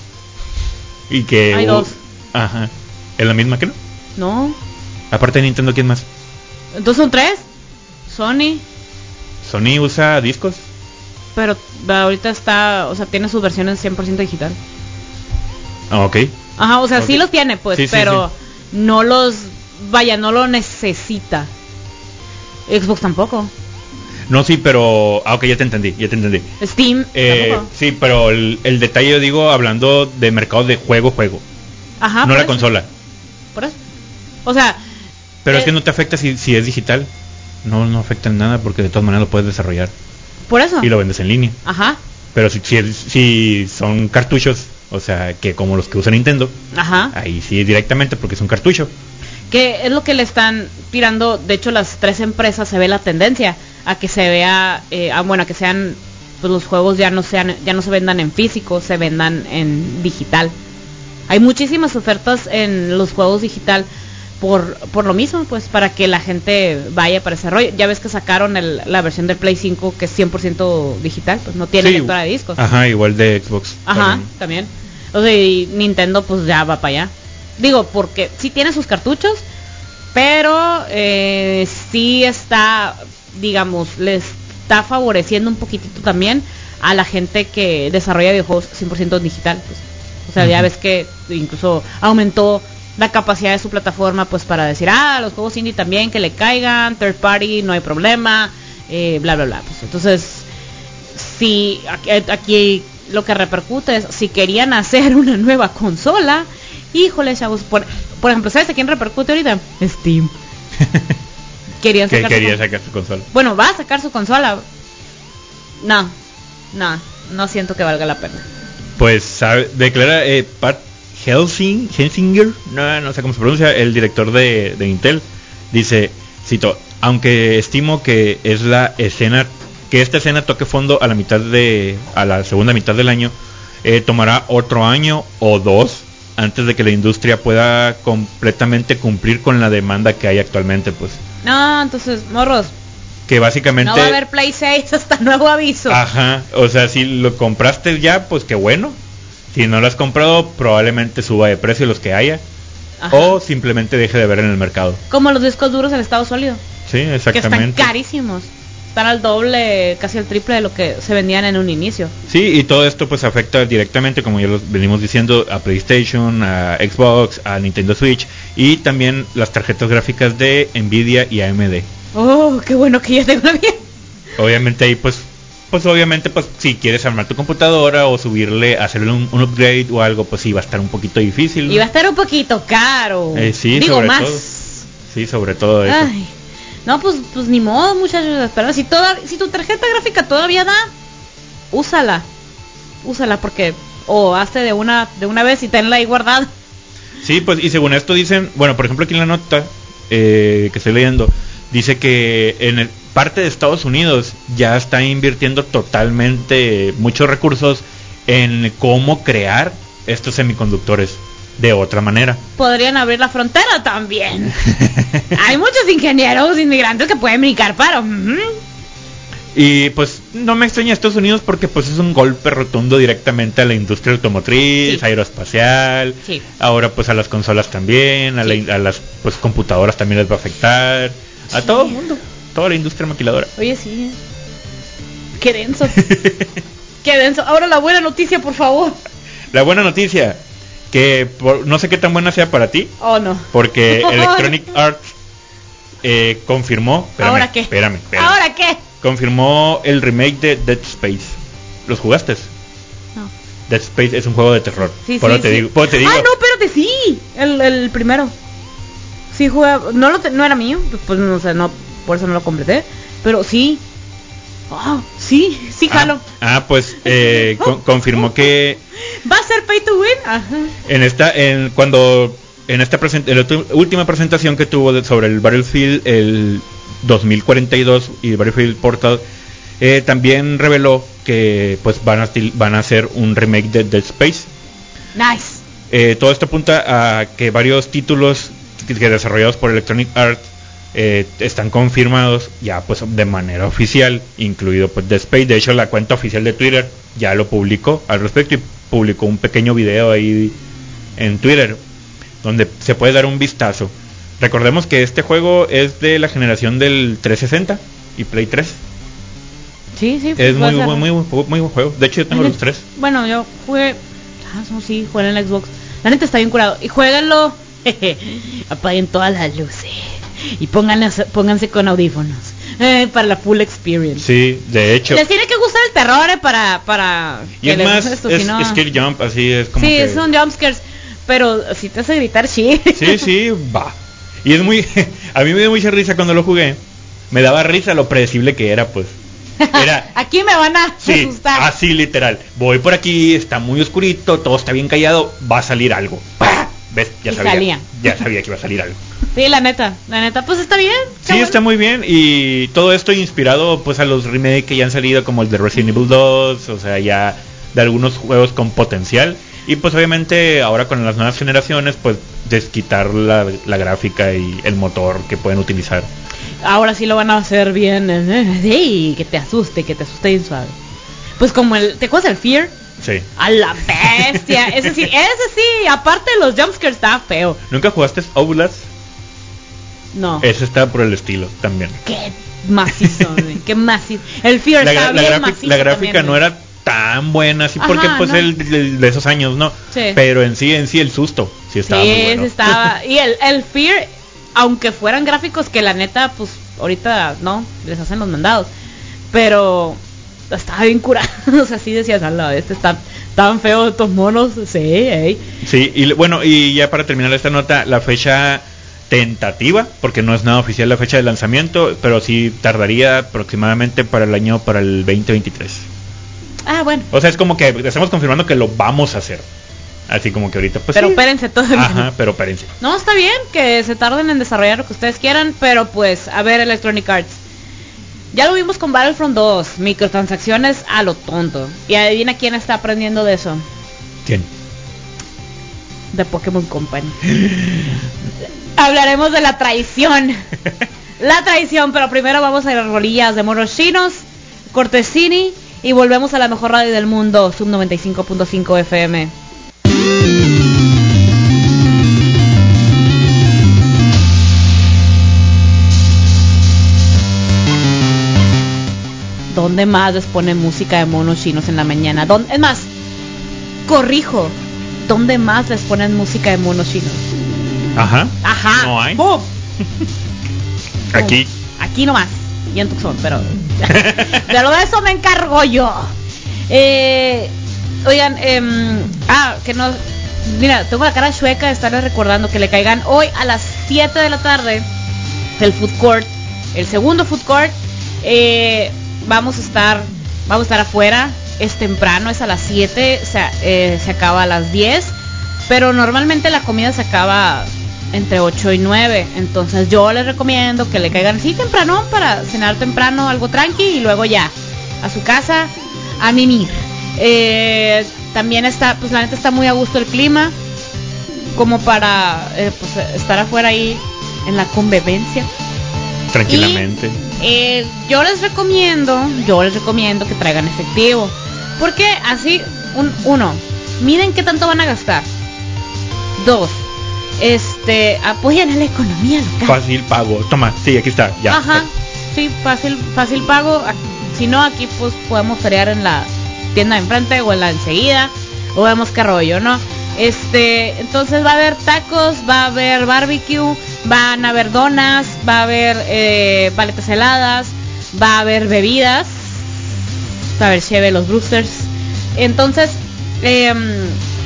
Speaker 1: Y que...
Speaker 2: Hay dos.
Speaker 1: Ajá. ¿Es la misma que no?
Speaker 2: No.
Speaker 1: Aparte de Nintendo, ¿quién más?
Speaker 2: Entonces son tres. Sony.
Speaker 1: Sony usa discos.
Speaker 2: Pero ahorita está, o sea, tiene sus versiones 100% digital.
Speaker 1: Ah, ok.
Speaker 2: Ajá, o sea, sí los tiene, pues,
Speaker 1: Sí, sí,
Speaker 2: pero no los, vaya, no lo necesita. Xbox tampoco.
Speaker 1: No, sí, pero... Ah, ok, ya te entendí, ya te entendí.
Speaker 2: Steam
Speaker 1: Eh,
Speaker 2: tampoco.
Speaker 1: sí, pero el, el detalle yo digo hablando de mercado de juego, juego.
Speaker 2: Ajá.
Speaker 1: no la
Speaker 2: eso,
Speaker 1: consola.
Speaker 2: Por eso. O sea,
Speaker 1: Pero es
Speaker 2: Eh,
Speaker 1: que no te afecta si, si es digital. No, no afecta en nada porque de todas maneras lo puedes desarrollar.
Speaker 2: por eso.
Speaker 1: y lo vendes en línea.
Speaker 2: Ajá.
Speaker 1: Pero si, si, si son cartuchos, o sea, que como los que usa Nintendo,
Speaker 2: Ajá.
Speaker 1: ahí sí directamente porque es un cartucho.
Speaker 2: Que es lo que le están tirando. De hecho, las tres empresas se ve la tendencia a que se vea, eh, a, bueno, a que sean, pues los juegos ya no sean, ya no se vendan en físico, se vendan en digital. Hay muchísimas ofertas en los juegos digital por, por lo mismo, pues para que la gente vaya para ese rollo. Ya ves que sacaron el- la versión del Play 5 que es 100% digital, pues no tiene
Speaker 1: Sí,
Speaker 2: lectora de discos.
Speaker 1: Ajá, igual de Xbox.
Speaker 2: Ajá, también. O sea, y Nintendo pues ya va para allá. Digo, porque sí tiene sus cartuchos, pero eh, sí está, digamos, le está favoreciendo un poquitito también a la gente que desarrolla videojuegos 100% digital. Pues. O sea, ya ves que incluso aumentó la capacidad de su plataforma pues para decir, ah, los juegos indie también que le caigan, third party, no hay problema, eh, bla, bla, bla. Pues entonces, si aquí, aquí lo que repercute es si querían hacer (laughs) una nueva consola, híjole, chavos, por, por ejemplo, ¿sabes a quién repercute ahorita? Steam. (laughs) Querían
Speaker 1: que
Speaker 2: sacar su
Speaker 1: quería sacar su consola.
Speaker 2: Bueno, va a sacar su consola. No, no, no siento que valga la pena.
Speaker 1: Pues sabe, declara eh, Pat Helsing, Helsinger, no, no sé cómo se pronuncia, el director de, de Intel, dice, cito, aunque estimo que es la escena, que esta escena toque fondo a la mitad de, a la segunda mitad del año, eh, tomará otro año o dos antes de que la industria pueda completamente cumplir con la demanda que hay actualmente, pues,
Speaker 2: No, entonces, morros,
Speaker 1: que básicamente...
Speaker 2: no va a haber Play 6 (laughs) hasta nuevo aviso.
Speaker 1: Ajá, o sea, si lo compraste ya, pues qué bueno. Si no lo has comprado, probablemente suba de precio los que haya.
Speaker 2: Ajá.
Speaker 1: O simplemente deje de ver en el mercado.
Speaker 2: Como los discos duros en estado sólido.
Speaker 1: Sí,
Speaker 2: Que están
Speaker 1: exactamente.
Speaker 2: carísimos. Están al doble, casi al triple de lo que se vendían en un inicio.
Speaker 1: Sí, y todo esto pues afecta directamente, como ya lo venimos diciendo, a PlayStation, a Xbox, a Nintendo Switch y también las tarjetas gráficas de Nvidia y AMD.
Speaker 2: Oh, qué bueno que ya tengo una bien.
Speaker 1: Obviamente ahí pues pues obviamente pues si quieres armar tu computadora o subirle, hacerle un, un upgrade o algo, pues sí va a estar un poquito difícil. ¿no?
Speaker 2: Y va a estar un poquito caro.
Speaker 1: Eh, sí,
Speaker 2: Digo
Speaker 1: sobre
Speaker 2: más.
Speaker 1: todo. Sí, sobre todo eso.
Speaker 2: Ay. No, pues, pues ni modo, muchachos. Pero si, toda, si tu tarjeta gráfica todavía da, úsala. Úsala porque... O hazte de una, de una vez y tenla ahí guardada.
Speaker 1: Sí, pues y según esto dicen, bueno, por ejemplo aquí en la nota eh, que estoy leyendo, dice que en el, parte de Estados Unidos ya está invirtiendo totalmente muchos recursos en cómo crear estos semiconductores de otra manera.
Speaker 2: Podrían abrir la frontera también. (laughs) Hay muchos ingenieros inmigrantes que pueden brincar para... ujú.
Speaker 1: Y pues no me extraña Estados Unidos porque pues es un golpe rotundo directamente a la industria automotriz,
Speaker 2: Sí.
Speaker 1: aeroespacial,
Speaker 2: Sí.
Speaker 1: ahora pues a las consolas también, a, la- a las pues computadoras también les va a afectar, a todo el mundo, toda la industria maquiladora.
Speaker 2: Oye, sí. Qué denso. (laughs) Qué denso. Ahora la buena noticia, por favor.
Speaker 1: La buena noticia, que por- no sé qué tan buena sea para ti,
Speaker 2: Oh, no.
Speaker 1: porque. (laughs) Electronic Arts eh, confirmó, espérame,
Speaker 2: ¿Ahora qué?
Speaker 1: espérame, espérame,
Speaker 2: ¿Ahora qué?
Speaker 1: confirmó el remake de Dead Space. ¿Los jugaste?
Speaker 2: No.
Speaker 1: Dead Space es un juego de terror.
Speaker 2: Sí,
Speaker 1: por
Speaker 2: sí,
Speaker 1: te
Speaker 2: sí.
Speaker 1: digo, por te digo.
Speaker 2: Ah, no, espérate, sí. El, el primero. Sí, juega. No, lo no era mío. Pues no sé, no. Por eso no lo completé. Pero sí. Oh, sí, sí,
Speaker 1: Ah,
Speaker 2: jalo.
Speaker 1: Ah, pues eh, (laughs) con- confirmó que (laughs)
Speaker 2: ¿Va a ser pay to win? Ajá.
Speaker 1: en esta, en cuando en esta present- en la última presentación que tuvo de- sobre el Battlefield el 2042 y Battlefield Portal, eh, también reveló que pues van a van a hacer un remake de Dead Space.
Speaker 2: Nice.
Speaker 1: Eh, todo esto apunta a que varios títulos que, desarrollados por Electronic Arts eh, están confirmados ya pues de manera oficial, incluido pues Dead Space. De hecho, la cuenta oficial de Twitter ya lo publicó al respecto y publicó un pequeño video ahí en Twitter donde se puede dar un vistazo. Recordemos que este juego es de la generación del 360 y Play 3.
Speaker 2: Sí, sí.
Speaker 1: Es muy, muy, muy, muy, buen juego. De hecho, yo tengo los tres.
Speaker 2: Bueno, yo jugué. Ah, no, sí, jugué en el Xbox. La neta está bien curado. Y jueguenlo. (laughs) Apaguen todas las luces. Y pónganse, pónganse con audífonos. eh, para la full experience.
Speaker 1: Sí, de hecho.
Speaker 2: Les tiene que gustar el terror eh, para. para
Speaker 1: Y
Speaker 2: que
Speaker 1: es
Speaker 2: les
Speaker 1: más,
Speaker 2: esto,
Speaker 1: es,
Speaker 2: si no-
Speaker 1: es Kill Jump, así es como
Speaker 2: sí,
Speaker 1: que...
Speaker 2: son jumpscares. Pero si te hace gritar, sí.
Speaker 1: Sí, sí, va. Y es muy... (laughs) a mí me dio mucha risa cuando lo jugué. Me daba risa lo predecible que era, pues. Era... (laughs)
Speaker 2: Aquí me van a
Speaker 1: Sí,
Speaker 2: asustar.
Speaker 1: así literal. Voy por aquí, está muy oscurito, todo está bien callado, va a salir algo. Ya
Speaker 2: Y
Speaker 1: sabía.
Speaker 2: salía.
Speaker 1: Ya sabía que iba a salir algo. (laughs)
Speaker 2: Sí, la neta. La neta, pues está bien.
Speaker 1: Sí, está muy bien y todo esto inspirado pues a los remakes que ya han salido como el de Resident Evil 2, o sea, ya de algunos juegos con potencial y pues obviamente ahora con las nuevas generaciones pues desquitar la, la gráfica y el motor que pueden utilizar.
Speaker 2: Ahora sí lo van a hacer bien. eh, (laughs) Sí, que te asuste, que te asuste bien suave. Pues como el. ¿Te acuerdas del Fear?
Speaker 1: Sí.
Speaker 2: A la bestia. ese sí, ese sí. Aparte de los jumpscares está feo.
Speaker 1: ¿Nunca jugaste Outlast?
Speaker 2: No.
Speaker 1: Ese está por el estilo también.
Speaker 2: Qué macizo, güey, Qué macizo. El Fear
Speaker 1: La,
Speaker 2: está
Speaker 1: gra- la
Speaker 2: bien
Speaker 1: grafi-
Speaker 2: macizo
Speaker 1: la gráfica
Speaker 2: también,
Speaker 1: no
Speaker 2: güey.
Speaker 1: era tan buena así porque pues
Speaker 2: no.
Speaker 1: el, el de esos años, ¿no?
Speaker 2: Sí.
Speaker 1: Pero en sí, en sí el susto sí
Speaker 2: Sí,
Speaker 1: estaba muy bueno.
Speaker 2: ese estaba. Y el, el Fear, aunque fueran gráficos que la neta, pues ahorita no, les hacen los mandados. Pero estaba bien curado. (laughs) o sea, sí decías, ala, este está tan feo estos monos. Sí, ey.
Speaker 1: Sí, y bueno, y ya para terminar esta nota, la fecha tentativa, porque no es nada oficial la fecha de lanzamiento, pero sí tardaría aproximadamente para el año, para el 2023.
Speaker 2: Ah, bueno.
Speaker 1: O sea, es como que estamos confirmando que lo vamos a hacer. Así como que ahorita, pues
Speaker 2: pero
Speaker 1: sí.
Speaker 2: espérense todavía.
Speaker 1: Ajá, pero espérense.
Speaker 2: No, está bien que se tarden en desarrollar lo que ustedes quieran, pero pues, a ver Electronic Arts. Ya lo vimos con Battlefront 2, microtransacciones a lo tonto. Y adivina quién está aprendiendo de eso.
Speaker 1: ¿Quién?
Speaker 2: De Pokémon Company. (gasps) Hablaremos de la traición. (laughs) La traición, pero primero vamos a las rolillas de monos chinos, Cortesini y volvemos a la mejor radio del mundo, Sub 95.5 FM. ¿Dónde más les ponen música de monos chinos en la mañana? ¿Dónde- es más, corrijo, ¿dónde más les ponen música de monos chinos?
Speaker 1: Ajá.
Speaker 2: Ajá.
Speaker 1: No hay. (laughs) Aquí.
Speaker 2: Aquí nomás. Y en Tucson, pero. (laughs) pero de eso me encargo yo. Eh, oigan, em, ah, que no. Mira, tengo la cara chueca de estarles recordando que le caigan hoy a las 7 de la tarde el food court, el segundo food court. eh, vamos a estar, vamos a estar afuera. Es temprano, es a las 7, o sea, eh, se acaba a las 10. Pero normalmente la comida se acaba entre 8 y 9. Entonces yo les recomiendo que le caigan así temprano para cenar temprano, algo tranqui y luego ya a su casa a mimir. Eh, también está, pues la neta está muy a gusto el clima, como para eh, pues, estar afuera ahí en la convivencia.
Speaker 1: Tranquilamente.
Speaker 2: Eh, yo les recomiendo, yo les recomiendo que traigan efectivo. Porque así, un, uno, miren qué tanto van a gastar. Dos, este, apoyan a la economía local.
Speaker 1: Fácil pago. Toma, sí, aquí está. Ya.
Speaker 2: Ajá, sí, fácil, fácil pago. Si no, aquí pues podemos feriar en la tienda de enfrente o en la enseguida. O vemos qué rollo, ¿no? Este, entonces va a haber tacos, va a haber barbecue, van a haber donas, va a haber eh, paletas heladas, va a haber bebidas, va a haber cheve los Brewsters. Entonces, em,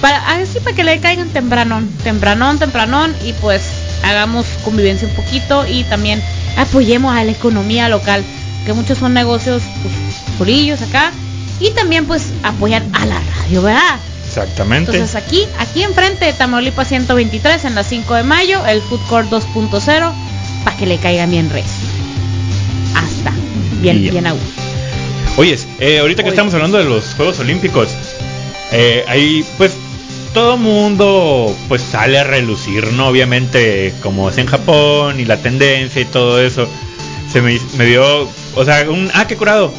Speaker 2: para así para que le caigan tempranón, tempranón, tempranón y pues hagamos convivencia un poquito y también apoyemos a la economía local, que muchos son negocios pues, purillos acá y también pues apoyan a la radio, ¿verdad?
Speaker 1: Exactamente.
Speaker 2: Entonces aquí, aquí enfrente de Tamaulipas 123 en la 5 de mayo, el Food Court 2.0 para que le caigan bien recio. Hasta bien,
Speaker 1: Y
Speaker 2: bien a.
Speaker 1: Oyes, eh, ahorita que
Speaker 2: Oye.
Speaker 1: estamos hablando de los Juegos Olímpicos, eh, ahí pues todo mundo pues sale a relucir, ¿no? Obviamente como es en Japón y la tendencia y todo eso, se me, me dio, o sea, un, ah, qué curado.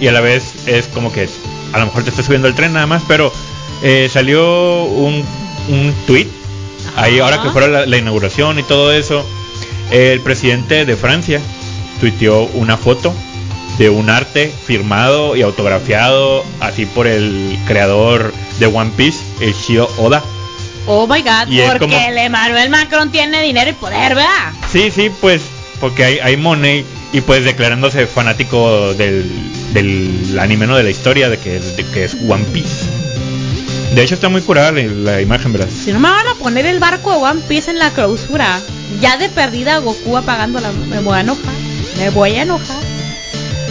Speaker 1: Y a la vez es como que a lo mejor te estoy subiendo el tren nada más, pero eh, salió un, un tweet, ahí ahora que fuera la, la inauguración y todo eso, el presidente de Francia tuiteó una foto de un arte firmado y autografiado así por el creador de One Piece, el Shio Oda.
Speaker 2: Oh my god,
Speaker 1: Y
Speaker 2: porque
Speaker 1: como-
Speaker 2: el Emmanuel Macron tiene dinero y poder, ¿verdad?
Speaker 1: Sí, sí, pues porque hay, hay money y pues declarándose fanático del, del anime, ¿no? De la historia de que, de que es One Piece. De hecho está muy curada la, la imagen, ¿verdad?
Speaker 2: Si no me van a poner el barco de One Piece en la clausura, ya de perdida Goku apagándola, me voy a enojar. Me voy a enojar.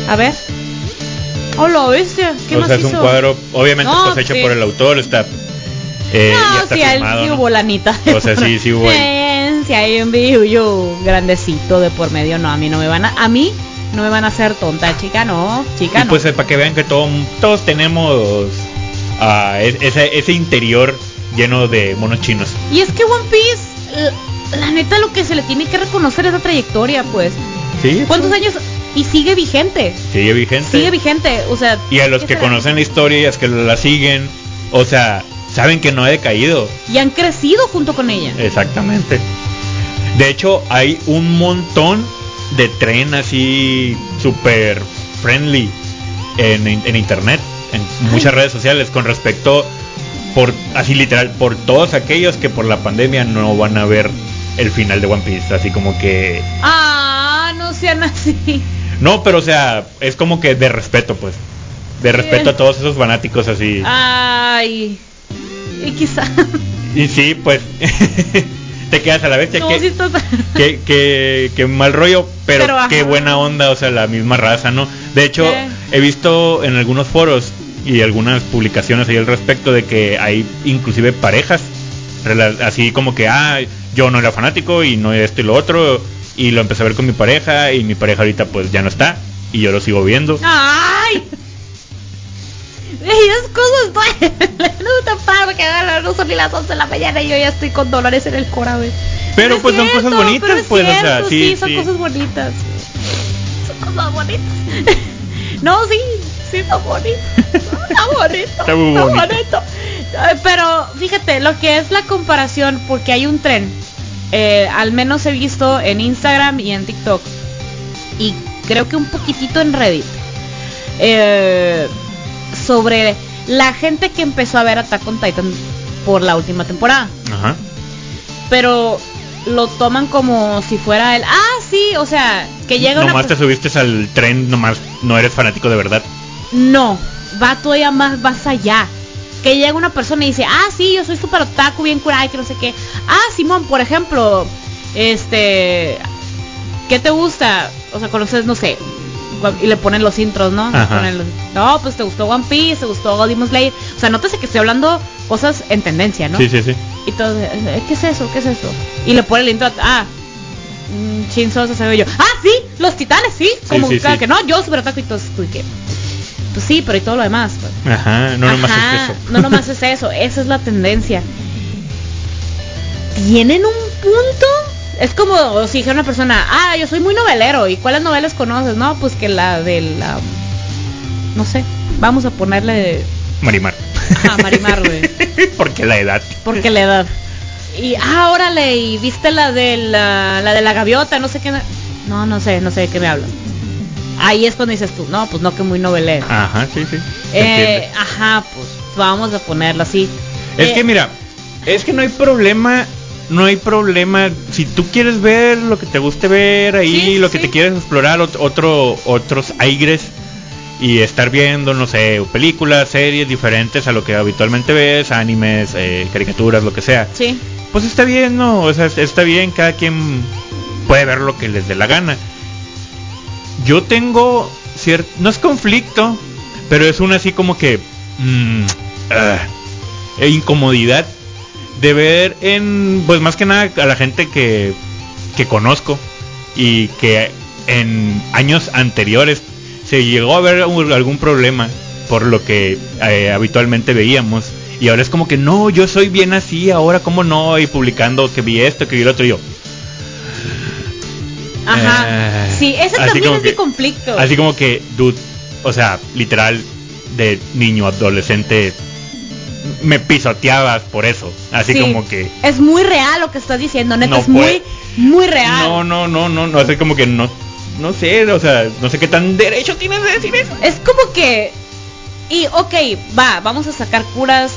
Speaker 2: A ver. Oh, lo bestia. ¿Qué
Speaker 1: o
Speaker 2: más
Speaker 1: sea, es
Speaker 2: hizo?
Speaker 1: un cuadro, obviamente
Speaker 2: No,
Speaker 1: está hecho
Speaker 2: sí.
Speaker 1: por el autor, está... eh,
Speaker 2: no,
Speaker 1: está
Speaker 2: sí, ahí
Speaker 1: firmado,
Speaker 2: sí
Speaker 1: ¿no?
Speaker 2: hubo lanita.
Speaker 1: O sea, sí, sí hubo.
Speaker 2: Eh, sí, hay un billo grandecito de por medio. No, a mí no me van a... A mí no me van a hacer tonta, chica, no. Chica,
Speaker 1: Y
Speaker 2: no.
Speaker 1: pues eh, para que vean que todo- todos tenemos ah, e- ese, ese interior lleno de monos chinos.
Speaker 2: Y es que One Piece, la, la neta, lo que se le tiene que reconocer es la trayectoria, pues.
Speaker 1: Sí.
Speaker 2: ¿Cuántos años? Y sigue vigente.
Speaker 1: Sigue vigente.
Speaker 2: Sigue vigente, o sea.
Speaker 1: Y a los
Speaker 2: ¿qué
Speaker 1: que
Speaker 2: será?
Speaker 1: conocen la historia y a los que la siguen, o sea, saben que no ha decaído.
Speaker 2: Y han crecido junto con ella.
Speaker 1: Exactamente. De hecho, hay un montón de tren así super friendly en, en internet, en muchas redes sociales con respecto por así literal por todos aquellos que por la pandemia no van a ver el final de One Piece, así como que
Speaker 2: Ah, no sean así.
Speaker 1: no, pero o sea, es como que de respeto, pues. De respeto a todos esos fanáticos así.
Speaker 2: Ay. Y quizá.
Speaker 1: Y sí, pues (laughs) te quedas a la bestia.
Speaker 2: No,
Speaker 1: que,
Speaker 2: sí,
Speaker 1: que, que, que mal rollo, pero, qué buena onda, o sea, la misma raza, ¿no? De hecho, he visto en algunos foros y algunas publicaciones ahí al respecto de que hay inclusive parejas, así como que, ah, yo no era fanático y no esto y lo otro, y lo empecé a ver con mi pareja y mi pareja ahorita pues ya no está y yo lo sigo viendo.
Speaker 2: Ay. Esas cosas, (laughs) no para que hagan no son ni las 11 de la mañana y yo ya estoy con dolores en el cora, güey.
Speaker 1: Pero,
Speaker 2: es
Speaker 1: pues, son cosas bonitas,
Speaker 2: pero es
Speaker 1: pues, o sea,
Speaker 2: cierto,
Speaker 1: sí,
Speaker 2: son
Speaker 1: sí.
Speaker 2: cosas bonitas. Son cosas bonitas. (laughs) no, sí, sí, está bonito. Está (laughs) bonito.
Speaker 1: Está muy bonito.
Speaker 2: Ay, Pero fíjate, lo que es la comparación, porque hay un tren, eh, al menos he visto en Instagram y en TikTok, y creo que un poquitito en Reddit, eh, sobre la gente que empezó a ver Attack on Titan por la última temporada.
Speaker 1: Ajá.
Speaker 2: Pero lo toman como si fuera el, ah, sí, o sea, que llega una
Speaker 1: Nomás te subiste al tren, nomás no eres fanático de verdad.
Speaker 2: No, va todavía más, más allá. Que llega una persona y dice, ah, sí, yo soy súper otaku, bien curada, y que no sé qué. Ah, Simón, por ejemplo, este, ¿qué te gusta? O sea, conoces, no sé, y le ponen los intros, ¿no? Ponen los- no, pues te gustó One Piece, te gustó Demon Slayer. O sea, nótese que estoy hablando cosas en tendencia, ¿no?
Speaker 1: Sí, sí, sí.
Speaker 2: Y todo, eh, ¿qué es eso? ¿Qué es eso? Y le pone el intro, ah, mm, Shinzo se sabe yo. Ah, sí, los titanes, sí. Como
Speaker 1: sí,
Speaker 2: claro
Speaker 1: sí.
Speaker 2: que no, yo super otaku y todo y que, pues sí, pero y todo lo demás. pues.
Speaker 1: Ajá, no nomás
Speaker 2: Ajá,
Speaker 1: es eso.
Speaker 2: No nomás (laughs) es eso, esa es la tendencia. Tienen un punto. Es como si dijera una persona, ah, yo soy muy novelero. ¿Y cuáles novelas conoces? No, pues que la de la. No sé, vamos a ponerle.
Speaker 1: Marimar.
Speaker 2: Ajá, Marimar, güey. (laughs)
Speaker 1: Porque la edad.
Speaker 2: Porque la edad. Y, ah, órale, y viste la de la, la de la gaviota, no sé qué. No, no sé, no sé de qué me hablas. Ahí es cuando dices tú, no, pues no que muy novelero.
Speaker 1: Ajá, sí, sí.
Speaker 2: Eh, ajá, pues vamos a ponerlo así.
Speaker 1: Es
Speaker 2: Eh,
Speaker 1: que mira, es que no hay problema, no hay problema. Si tú quieres ver lo que te guste ver ahí,
Speaker 2: Sí,
Speaker 1: lo que te quieres explorar, ot- otro, otros aires y estar viendo, no sé, películas, series diferentes a lo que habitualmente ves, animes, eh, caricaturas, lo que sea.
Speaker 2: Sí,
Speaker 1: Pues está bien, ¿no? O sea, está bien, cada quien puede ver lo que les dé la gana. Yo tengo cierto, no es conflicto, pero es una así como que mm, ah, e incomodidad de ver en, pues más que nada a la gente que, que conozco y que en años anteriores se llegó a ver algún problema por lo que eh, habitualmente veíamos. Y ahora es como que no, yo soy bien así, ahora cómo no, y publicando que vi esto, que vi el otro, y yo.
Speaker 2: Ajá.
Speaker 1: Eh,
Speaker 2: sí, ese
Speaker 1: así
Speaker 2: también es mi
Speaker 1: que-
Speaker 2: conflicto.
Speaker 1: Así como que, dude, o sea, literal, de niño, adolescente, me pisoteabas por eso. Así
Speaker 2: Sí,
Speaker 1: como que.
Speaker 2: Es muy real lo que estás diciendo, neta,
Speaker 1: No
Speaker 2: es muy,
Speaker 1: puede-
Speaker 2: muy real.
Speaker 1: No, no, no, no, no, así como que no. No sé, o sea, no sé qué tan derecho tienes de decir eso.
Speaker 2: Es como que. Y, ok, va, vamos a sacar curas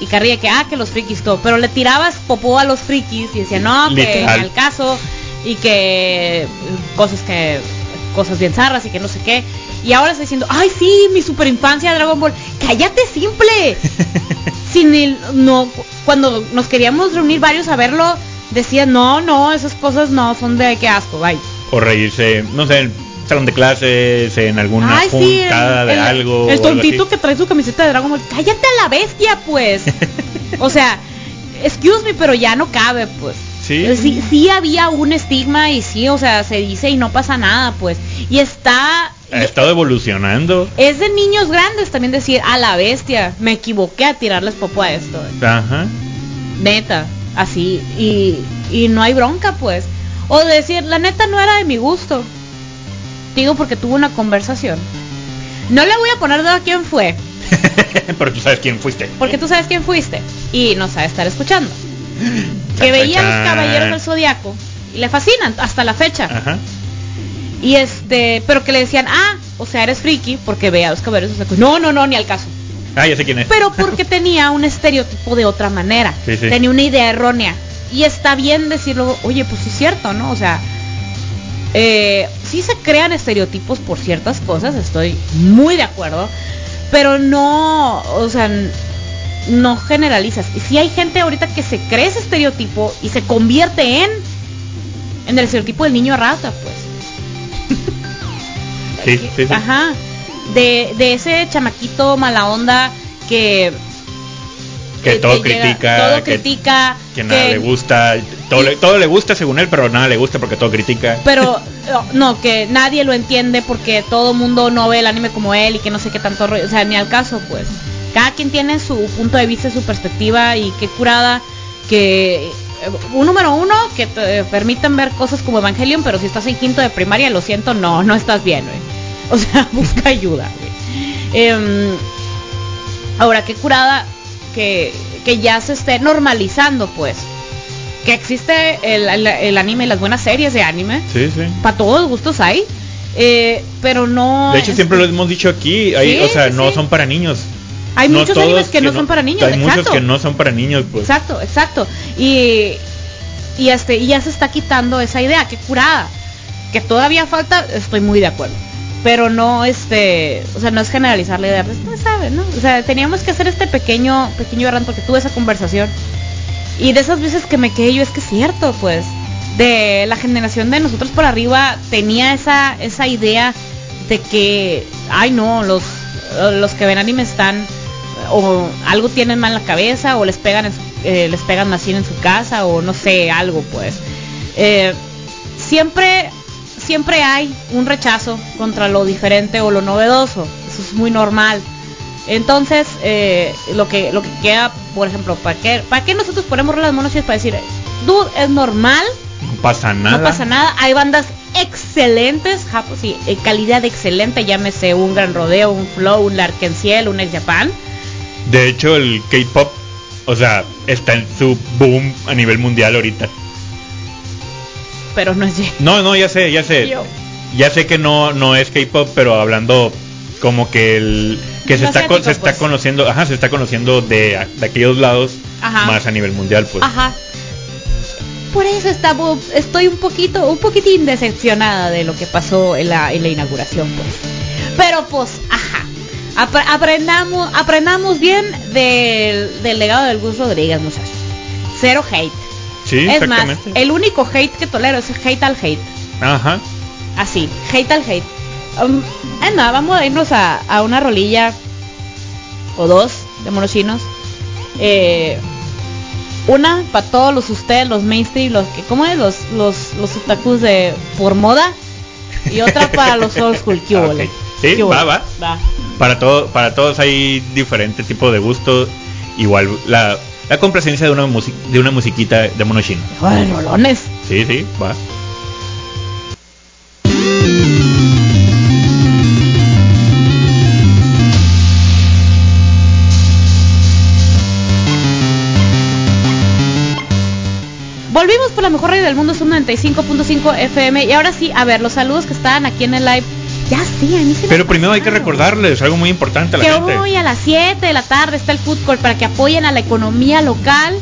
Speaker 2: y carrilla que, ah, que los frikis todo. Pero le tirabas popó a los frikis y decía, no, que al caso y que eh, cosas que. cosas bien zarras y que no sé qué. Y ahora está diciendo, ay, sí, mi super infancia de Dragon Ball. Cállate, simple. (laughs) Sin el, no, cuando nos queríamos reunir varios a verlo, decían, no, no, esas cosas no son de qué asco, bye.
Speaker 1: O reírse, no sé, en salón de clases, en alguna
Speaker 2: Ay, sí, el,
Speaker 1: juntada de
Speaker 2: el-
Speaker 1: algo.
Speaker 2: el
Speaker 1: algo
Speaker 2: tontito que trae su camiseta de Dragon Ball. Cállate a la bestia, pues. (laughs) o sea, excuse me, pero ya no cabe, pues.
Speaker 1: Sí.
Speaker 2: sí. sí había un estigma y sí, o sea, se dice y no pasa nada, pues. Y está...
Speaker 1: Ha estado evolucionando.
Speaker 2: Es de niños grandes también decir, a la bestia, me equivoqué a tirarles popo a esto. eh".
Speaker 1: Ajá.
Speaker 2: Neta, así. Y, y no hay bronca, pues. O decir, la neta no era de mi gusto. Digo porque tuve una conversación. No le voy a poner de quién fue, (laughs)
Speaker 1: Pero tú sabes quién fuiste.
Speaker 2: porque tú sabes quién fuiste y no sabes estar escuchando. Que veía
Speaker 1: chan,
Speaker 2: los caballeros del zodiaco y le fascinan hasta la fecha.
Speaker 1: Ajá.
Speaker 2: Y este, pero que le decían, ah, o sea, eres friki porque veía a los caballeros del zodiaco. No, no, no, ni al caso.
Speaker 1: Ah, ya sé quién es.
Speaker 2: pero porque (laughs) tenía un estereotipo de otra manera.
Speaker 1: Sí, sí.
Speaker 2: Tenía una idea errónea. Y está bien decirlo, oye, pues sí es cierto, ¿no? O sea, eh, sí se crean estereotipos por ciertas cosas, estoy muy de acuerdo, pero no, o sea, no generalizas. Y si hay gente ahorita que se cree ese estereotipo y se convierte en en el estereotipo del niño rata, pues. (laughs)
Speaker 1: Sí, sí, sí.
Speaker 2: Ajá. De, de ese chamaquito mala onda que
Speaker 1: Que
Speaker 2: que
Speaker 1: todo
Speaker 2: te llega-
Speaker 1: critica,
Speaker 2: todo
Speaker 1: que-
Speaker 2: critica,
Speaker 1: Que nada le gusta. Todo, le, todo le gusta según él, pero nada le gusta porque todo critica.
Speaker 2: pero (laughs) no, que nadie lo entiende porque todo mundo no ve el anime como él y que no sé qué tanto rollo, o sea, ni al caso, pues. Cada quien tiene su punto de vista, su perspectiva y qué curada que eh, un número uno que te permitan ver cosas como Evangelion, pero si estás en quinto de primaria, lo siento, no, no estás bien, güey. (laughs) O sea, busca ayuda, güey. Em, ahora, qué curada que, que ya se esté normalizando, pues. Que existe el, el- el anime y las buenas series de anime.
Speaker 1: Sí, sí.
Speaker 2: Para todos gustos hay. Eh, pero no.
Speaker 1: De hecho, siempre lo hemos dicho aquí. Hay,
Speaker 2: Sí,
Speaker 1: o sea,
Speaker 2: sí,
Speaker 1: no
Speaker 2: sí.
Speaker 1: son para niños.
Speaker 2: Hay
Speaker 1: No
Speaker 2: muchos animes que no son para niños,
Speaker 1: Hay muchos
Speaker 2: exacto.
Speaker 1: que no son para niños, pues.
Speaker 2: Exacto, exacto. Y, y este, y ya se está quitando esa idea, que curada. Que todavía falta, estoy muy de acuerdo. Pero no, este, o sea, no es generalizar la idea, pues no sabes, ¿no? O sea, teníamos que hacer este pequeño, pequeño error porque tuve esa conversación. Y de esas veces que me quedé yo, es que es cierto, pues, de la generación de nosotros por arriba tenía esa, esa idea de que, ay no, los, los que ven anime están o algo tienen mal en la cabeza o les pegan en su- eh, les pegan así en su casa o no sé algo pues Eh, siempre siempre hay un rechazo contra lo diferente o lo novedoso eso es muy normal entonces eh, lo que lo que queda por ejemplo para qué para qué nosotros ponemos las monos para decir dude es normal
Speaker 1: No pasa nada.
Speaker 2: no pasa nada. Hay bandas excelentes, Japo, sí, calidad excelente, llámese un Gran Rodeo, un Flow, un Larkenciel, un Ex Japan.
Speaker 1: De hecho, el K-pop, o sea, está en su boom a nivel mundial ahorita.
Speaker 2: Pero no es
Speaker 1: No, no, ya sé, ya sé.
Speaker 2: Yo.
Speaker 1: Ya sé que no, no es K-pop, pero hablando como que el que se está se está
Speaker 2: pues.
Speaker 1: conociendo, ajá, se está conociendo de, de aquellos lados
Speaker 2: Ajá.
Speaker 1: más a nivel mundial, pues.
Speaker 2: Ajá. Por eso estamos, estoy un poquito, un poquitín decepcionada de lo que pasó en la, en la inauguración, pues. Pero pues, ajá. Apre- aprendamos, aprendamos bien del, del legado del Gus Rodríguez, muchachos. Cero hate.
Speaker 1: Sí,
Speaker 2: es más, el único hate que tolero es hate al hate.
Speaker 1: Ajá.
Speaker 2: Así, hate al hate. Um, nada, vamos a irnos a, a una rolilla o dos de monos chinos. Eh, una para todos los ustedes, los mainstream, los que, ¿cómo es? Los, los, los otakus de por moda. Y otra para los old school, (laughs) ¿qué
Speaker 1: Ah,
Speaker 2: hubo?
Speaker 1: ok. Sí, va, va.
Speaker 2: Va.
Speaker 1: Para todo, para todos hay diferente tipo de gusto. Igual la, la complacencia de una music, de una musiquita de mono chino.
Speaker 2: Joder, rolones.
Speaker 1: Sí, sí, va.
Speaker 2: Volvimos por la mejor radio del mundo, es un 95.5 FM. Y ahora sí, a ver, los saludos que estaban aquí en el live. Ya sí, a mí se me
Speaker 1: Pero primero hay que recordarles algo muy importante a la
Speaker 2: que
Speaker 1: gente.
Speaker 2: hoy a las 7 de la tarde está el court para que apoyen a la economía local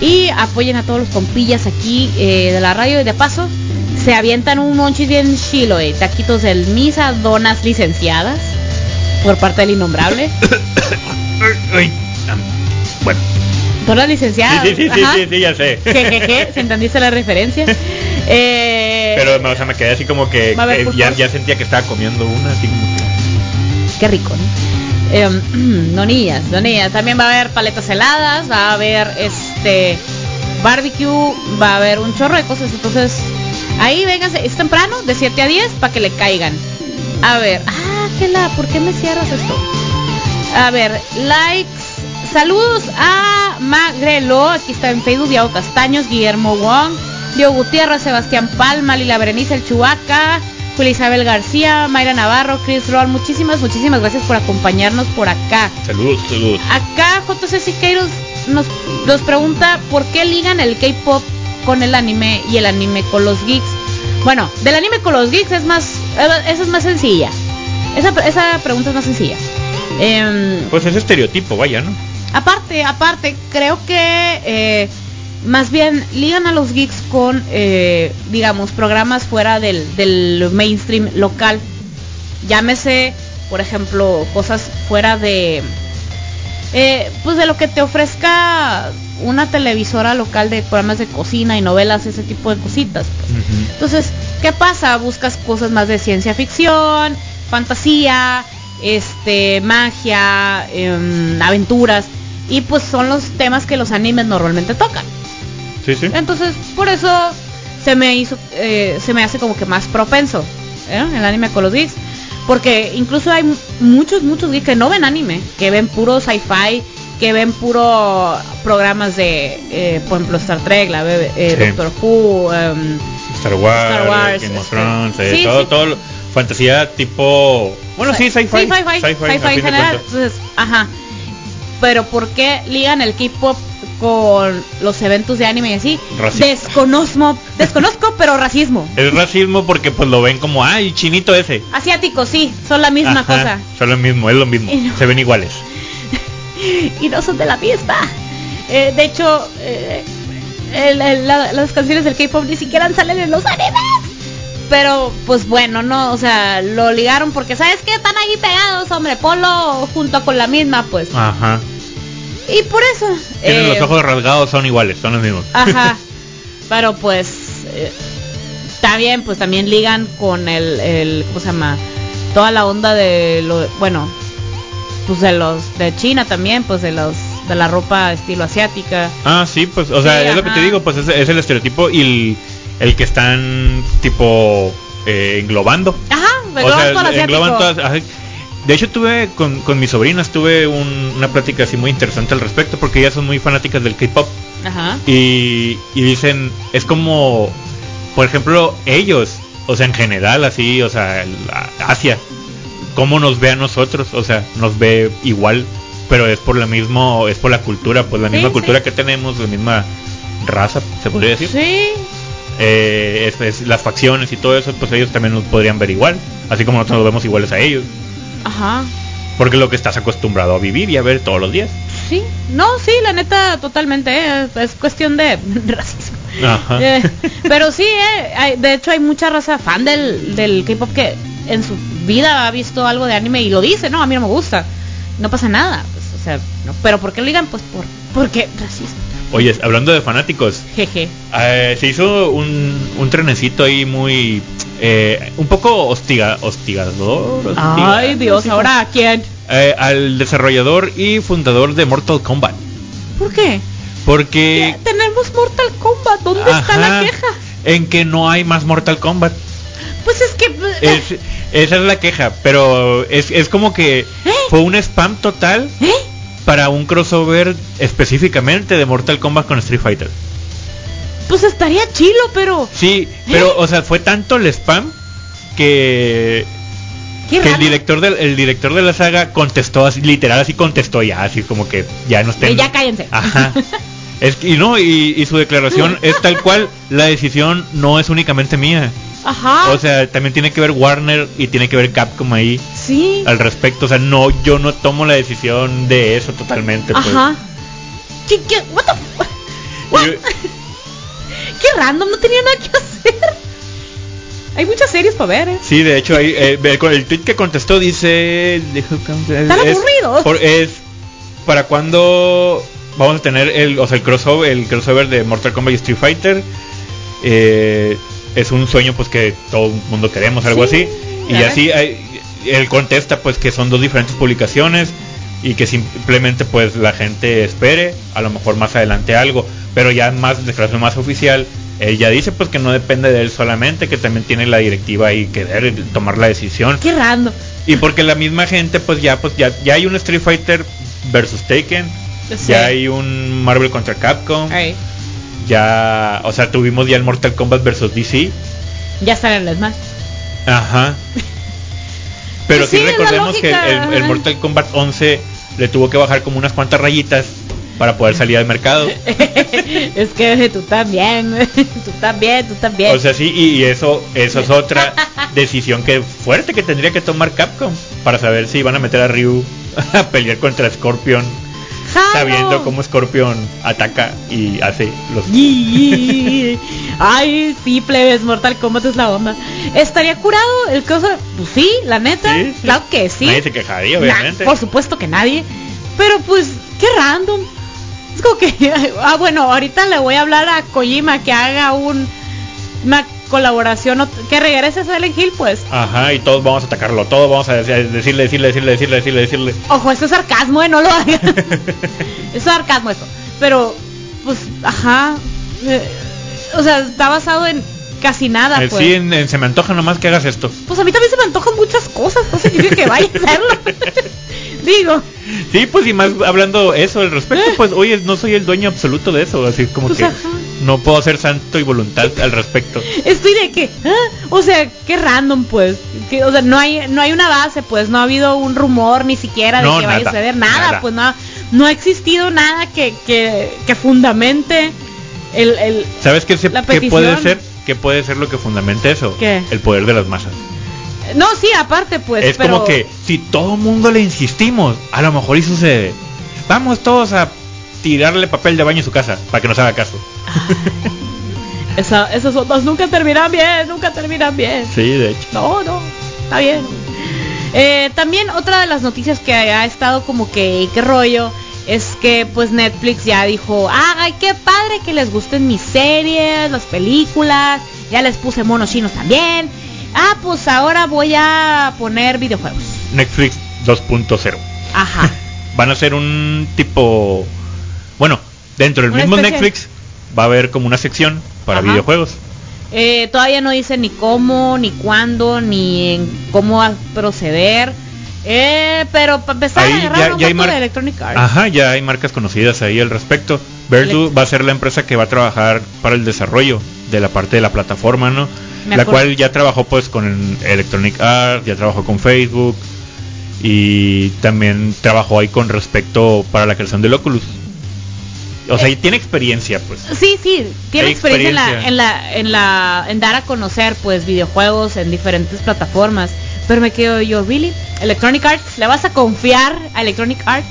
Speaker 2: y apoyen a todos los compillas aquí eh, de la radio y de paso se avientan un monchis bien chilo de taquitos del misa, donas licenciadas por parte del innombrable. (coughs)
Speaker 1: Bueno,
Speaker 2: Donas licenciadas.
Speaker 1: sí, sí, sí, sí, sí, ya sé.
Speaker 2: Jejeje, si entendiste la referencia. (laughs) Eh,
Speaker 1: Pero o sea, me quedé así como que eh, ya, ya sentía que estaba comiendo una, así como que...
Speaker 2: Qué rico, ¿no? Em, (clears throat) donillas, donillas. También va a haber paletas heladas, va a haber este barbecue, va a haber un chorro de cosas. Entonces, ahí vénganse, es temprano, de 7 a 10, para que le caigan. A ver, ah, qué la, ¿por qué me cierras esto? A ver, likes. Saludos a Magrelo, aquí está en Facebook, Diego Castaños, Guillermo Wong, Diego Gutiérrez, Sebastián Palma, Lila Berenice, El Chubaca, Julia Isabel García, Mayra Navarro, Chris Roll, muchísimas, muchísimas gracias por acompañarnos por acá.
Speaker 1: Saludos, saludos.
Speaker 2: Acá JC Siqueiros nos, nos pregunta por qué ligan el K-pop con el anime y el anime con los geeks. Bueno, del anime con los geeks es más, esa es más sencilla. Esa, esa pregunta es más sencilla. Em,
Speaker 1: Pues es estereotipo, vaya, ¿no?
Speaker 2: Aparte, aparte, creo que eh, más bien ligan a los geeks con, eh, digamos, programas fuera del, del mainstream local. Llámese, por ejemplo, cosas fuera de, eh, pues de lo que te ofrezca una televisora local de programas de cocina y novelas, ese tipo de cositas. pues. Entonces, ¿qué pasa? Buscas cosas más de ciencia ficción, fantasía, este, magia, em, aventuras, y pues son los temas que los animes normalmente tocan.
Speaker 1: Sí, sí.
Speaker 2: Entonces, por eso se me hizo, eh, se me hace como que más propenso ¿eh? el anime con los geeks. Porque incluso hay mu- muchos, muchos geeks que no ven anime, que ven puro sci-fi, que ven puro programas de, eh, por ejemplo, Star Trek, la eh,
Speaker 1: Sí.
Speaker 2: Doctor Who, em,
Speaker 1: Star Wars,
Speaker 2: Star Wars,
Speaker 1: Game of
Speaker 2: este,
Speaker 1: Thrones, eh,
Speaker 2: sí,
Speaker 1: todo,
Speaker 2: sí.
Speaker 1: todo lo- fantasía tipo, bueno, sí, sci-fi,
Speaker 2: sci-fi, en general. Entonces, ajá. Pero ¿por qué ligan el K-pop con los eventos de anime y así.
Speaker 1: Racismo.
Speaker 2: Desconozco, desconozco, pero racismo.
Speaker 1: Es racismo porque pues lo ven como, ay, chinito ese.
Speaker 2: Asiáticos, sí, son la misma
Speaker 1: Ajá,
Speaker 2: cosa.
Speaker 1: Son lo mismo, es lo mismo.
Speaker 2: No.
Speaker 1: Se ven iguales. (laughs)
Speaker 2: y no son de la misma. Eh, de hecho, eh, el- el- la- las canciones del K-pop ni siquiera salen en los animes. Pero, pues bueno, no, o sea, lo ligaron porque, ¿sabes qué? Están ahí pegados, hombre, polo junto con la misma, pues.
Speaker 1: Ajá.
Speaker 2: Y por eso.
Speaker 1: Tienen
Speaker 2: eh,
Speaker 1: los ojos rasgados, son iguales, son los mismos.
Speaker 2: Ajá. (laughs) Pero pues eh, también pues también ligan con el, el ¿cómo se llama? Toda la onda de lo bueno, pues de los de China también, pues de los de la ropa estilo asiática.
Speaker 1: Ah, sí, pues, o sea,
Speaker 2: Sí,
Speaker 1: es lo que te digo, pues es, es el estereotipo y el, el que están tipo eh, englobando.
Speaker 2: Ajá,
Speaker 1: O sea,
Speaker 2: todo lo asiático.
Speaker 1: engloban todas. ajá. De hecho, tuve con, con mis sobrinas, tuve un- una plática así muy interesante al respecto, porque ellas son muy fanáticas del K-pop.
Speaker 2: Ajá.
Speaker 1: Y, y dicen, es como, por ejemplo, ellos, o sea, en general, así, o sea, Asia, cómo nos ve a nosotros, o sea, nos ve igual, pero es por la mismo, es por la cultura, pues la
Speaker 2: Sí,
Speaker 1: misma
Speaker 2: sí.
Speaker 1: cultura que tenemos, la misma raza, se podría decir.
Speaker 2: Sí.
Speaker 1: Eh, es- es las facciones y todo eso, pues ellos también nos podrían ver igual, así como nosotros nos vemos iguales a ellos,
Speaker 2: Ajá.
Speaker 1: porque es lo que estás acostumbrado a vivir y a ver todos los días.
Speaker 2: Sí. No, sí, la neta totalmente eh, es cuestión de (laughs) racismo.
Speaker 1: Ajá.
Speaker 2: Eh, pero sí, eh, hay- de hecho hay mucha raza fan del, del K-pop que en su vida ha visto algo de anime y lo dice, no, a mí no me gusta. No pasa nada, pues, o sea, no, pero ¿por qué lo digan? Pues por porque racismo.
Speaker 1: Oye, hablando de fanáticos,
Speaker 2: Jeje.
Speaker 1: Eh, se hizo un, un trenecito ahí muy eh, un poco hostiga, hostigador. hostiga-
Speaker 2: Ay, Dios, ahora ¿a quién?
Speaker 1: eh, al desarrollador y fundador de Mortal Kombat.
Speaker 2: ¿Por qué?
Speaker 1: Porque
Speaker 2: tenemos Mortal Kombat, ¿dónde está la queja?
Speaker 1: En que no hay más Mortal Kombat.
Speaker 2: Pues es que
Speaker 1: Es- esa es la queja, pero es, es como que
Speaker 2: ¿Eh?
Speaker 1: fue un spam total
Speaker 2: ¿Eh?
Speaker 1: para un crossover específicamente de Mortal Kombat con Street Fighter.
Speaker 2: Pues estaría chilo, pero
Speaker 1: Sí, pero o sea, fue tanto el spam que el director del el director de la saga contestó así literal así contestó ya así como que ya no estén
Speaker 2: Eh, ya cállense.
Speaker 1: ajá (laughs) es que- y no y, y su declaración (laughs) es tal cual la decisión no es únicamente mía
Speaker 2: Ajá.
Speaker 1: o sea también tiene que ver Warner y tiene que ver Capcom ahí
Speaker 2: sí.
Speaker 1: al respecto o sea no yo no tomo la decisión de eso totalmente pues.
Speaker 2: Ajá. ¿Qué, qué, what the what? (laughs) Qué random, no tenía nada que hacer. Hay muchas series para ver, ¿eh?
Speaker 1: sí de hecho ahí eh, con el tweet que contestó dice
Speaker 2: Están
Speaker 1: es-
Speaker 2: aburridos.
Speaker 1: por- es para cuando vamos a tener el, o sea, el crossover, el crossover de Mortal Kombat y Street Fighter. Eh, es un sueño pues que todo el mundo queremos, algo
Speaker 2: Sí,
Speaker 1: así. Y así hay- él contesta pues que son dos diferentes publicaciones y que simplemente pues la gente espere, a lo mejor más adelante algo, pero ya más declaración más oficial, él ya dice pues que no depende de él solamente, que también tiene la directiva ahí que ver, tomar la decisión.
Speaker 2: Qué random.
Speaker 1: Y porque la misma gente, pues ya, pues ya, ya hay un Street Fighter versus Taken,
Speaker 2: Sí.
Speaker 1: ya hay un Marvel contra Capcom,
Speaker 2: Ay,
Speaker 1: ya, o sea, tuvimos ya el Mortal Kombat versus DC,
Speaker 2: ya salen las más.
Speaker 1: ajá. (laughs) Pero
Speaker 2: Pues
Speaker 1: sí, recordemos que el, el
Speaker 2: ajá.
Speaker 1: Mortal Kombat 11 le tuvo que bajar como unas cuantas rayitas para poder salir al mercado. (laughs)
Speaker 2: es que tú también, (laughs) tú también, tú también.
Speaker 1: O sea, sí, y, y eso, eso es otra (laughs) decisión que fuerte que tendría que tomar Capcom para saber si van a meter a Ryu a pelear contra Scorpion
Speaker 2: Jalo.
Speaker 1: sabiendo cómo Scorpion ataca y hace los
Speaker 2: Ay, sí, plebes, Mortal Kombat es la onda. Estaría curado el caso. Pues sí, la neta.
Speaker 1: Sí, sí.
Speaker 2: Claro que sí.
Speaker 1: nadie se quejaría
Speaker 2: Nah,
Speaker 1: obviamente
Speaker 2: por supuesto que nadie. Pero pues, qué random. Es como que. (laughs) Ah, bueno, ahorita le voy a hablar a Kojima que haga un colaboración. Que regrese a Silent Hill, pues.
Speaker 1: ajá y todos vamos a atacarlo todos vamos a dec- decirle decirle decirle decirle decirle decirle
Speaker 2: Ojo, esto es sarcasmo, ¿eh? No lo hagan. (laughs) es sarcasmo esto. Pero, pues, ajá. eh, o sea, está basado en casi nada,
Speaker 1: Eh,
Speaker 2: pues.
Speaker 1: sí en- en se me antoja nomás que hagas esto
Speaker 2: Pues a mí también se me antojan muchas cosas, no significa que vaya a hacerlo. (laughs) Digo,
Speaker 1: sí pues y más hablando eso al respecto pues oye no soy el dueño absoluto de eso así como
Speaker 2: Pues,
Speaker 1: que
Speaker 2: ajá.
Speaker 1: no puedo hacer santo y voluntad al respecto
Speaker 2: estoy de que, ah, o sea, qué random, pues. Que, o sea, no hay, no hay una base, pues. No ha habido un rumor ni siquiera de
Speaker 1: No,
Speaker 2: que vaya a
Speaker 1: nada,
Speaker 2: suceder nada,
Speaker 1: nada.
Speaker 2: pues nada. no ha existido nada que, que, que fundamente el, el,
Speaker 1: ¿Sabes qué, se,
Speaker 2: La
Speaker 1: qué puede ser? ¿Qué puede ser lo que fundamente eso?
Speaker 2: ¿Qué?
Speaker 1: El poder de las masas.
Speaker 2: No, sí, aparte, pues.
Speaker 1: es
Speaker 2: pero-
Speaker 1: como que si todo mundo le insistimos, a lo mejor y sucede. Vamos todos a tirarle papel de baño en su casa para que nos haga caso.
Speaker 2: Esa- esas ondas nunca terminan bien, nunca terminan bien.
Speaker 1: Sí, de hecho.
Speaker 2: No, no, está bien. Eh, también otra de las noticias que ha estado como que, qué rollo, es que pues Netflix ya dijo, ay, qué padre que les gusten mis series, las películas, ya les puse monos chinos también. Ah, pues ahora voy a poner videojuegos.
Speaker 1: Netflix 2.0.
Speaker 2: Ajá. (laughs)
Speaker 1: Van a ser un tipo... Bueno, dentro del
Speaker 2: Una
Speaker 1: mismo
Speaker 2: especie-
Speaker 1: Netflix va a haber como una sección para
Speaker 2: Ajá.
Speaker 1: videojuegos.
Speaker 2: Eh, todavía no dice ni cómo, ni cuándo, ni en cómo va a proceder. Eh, pero para empezar
Speaker 1: Ahí
Speaker 2: a agarrar
Speaker 1: ya-
Speaker 2: un
Speaker 1: ya hay
Speaker 2: de Electronic Arts.
Speaker 1: Ajá, ya hay marcas conocidas ahí al respecto. Verdu
Speaker 2: Elect-
Speaker 1: va a ser la empresa que va a trabajar para el desarrollo de la parte de la plataforma, ¿no?
Speaker 2: Me
Speaker 1: La cual ya trabajó pues con Electronic Arts, ya trabajó con Facebook y también trabajó ahí con respecto para la creación del Oculus. O sea, y tiene experiencia pues.
Speaker 2: Sí, sí, tiene experiencia, en la, en la, en la, en dar a conocer pues videojuegos en diferentes plataformas. Pero me quedo yo, ¿really? Electronic Arts, ¿le vas a confiar a Electronic Arts?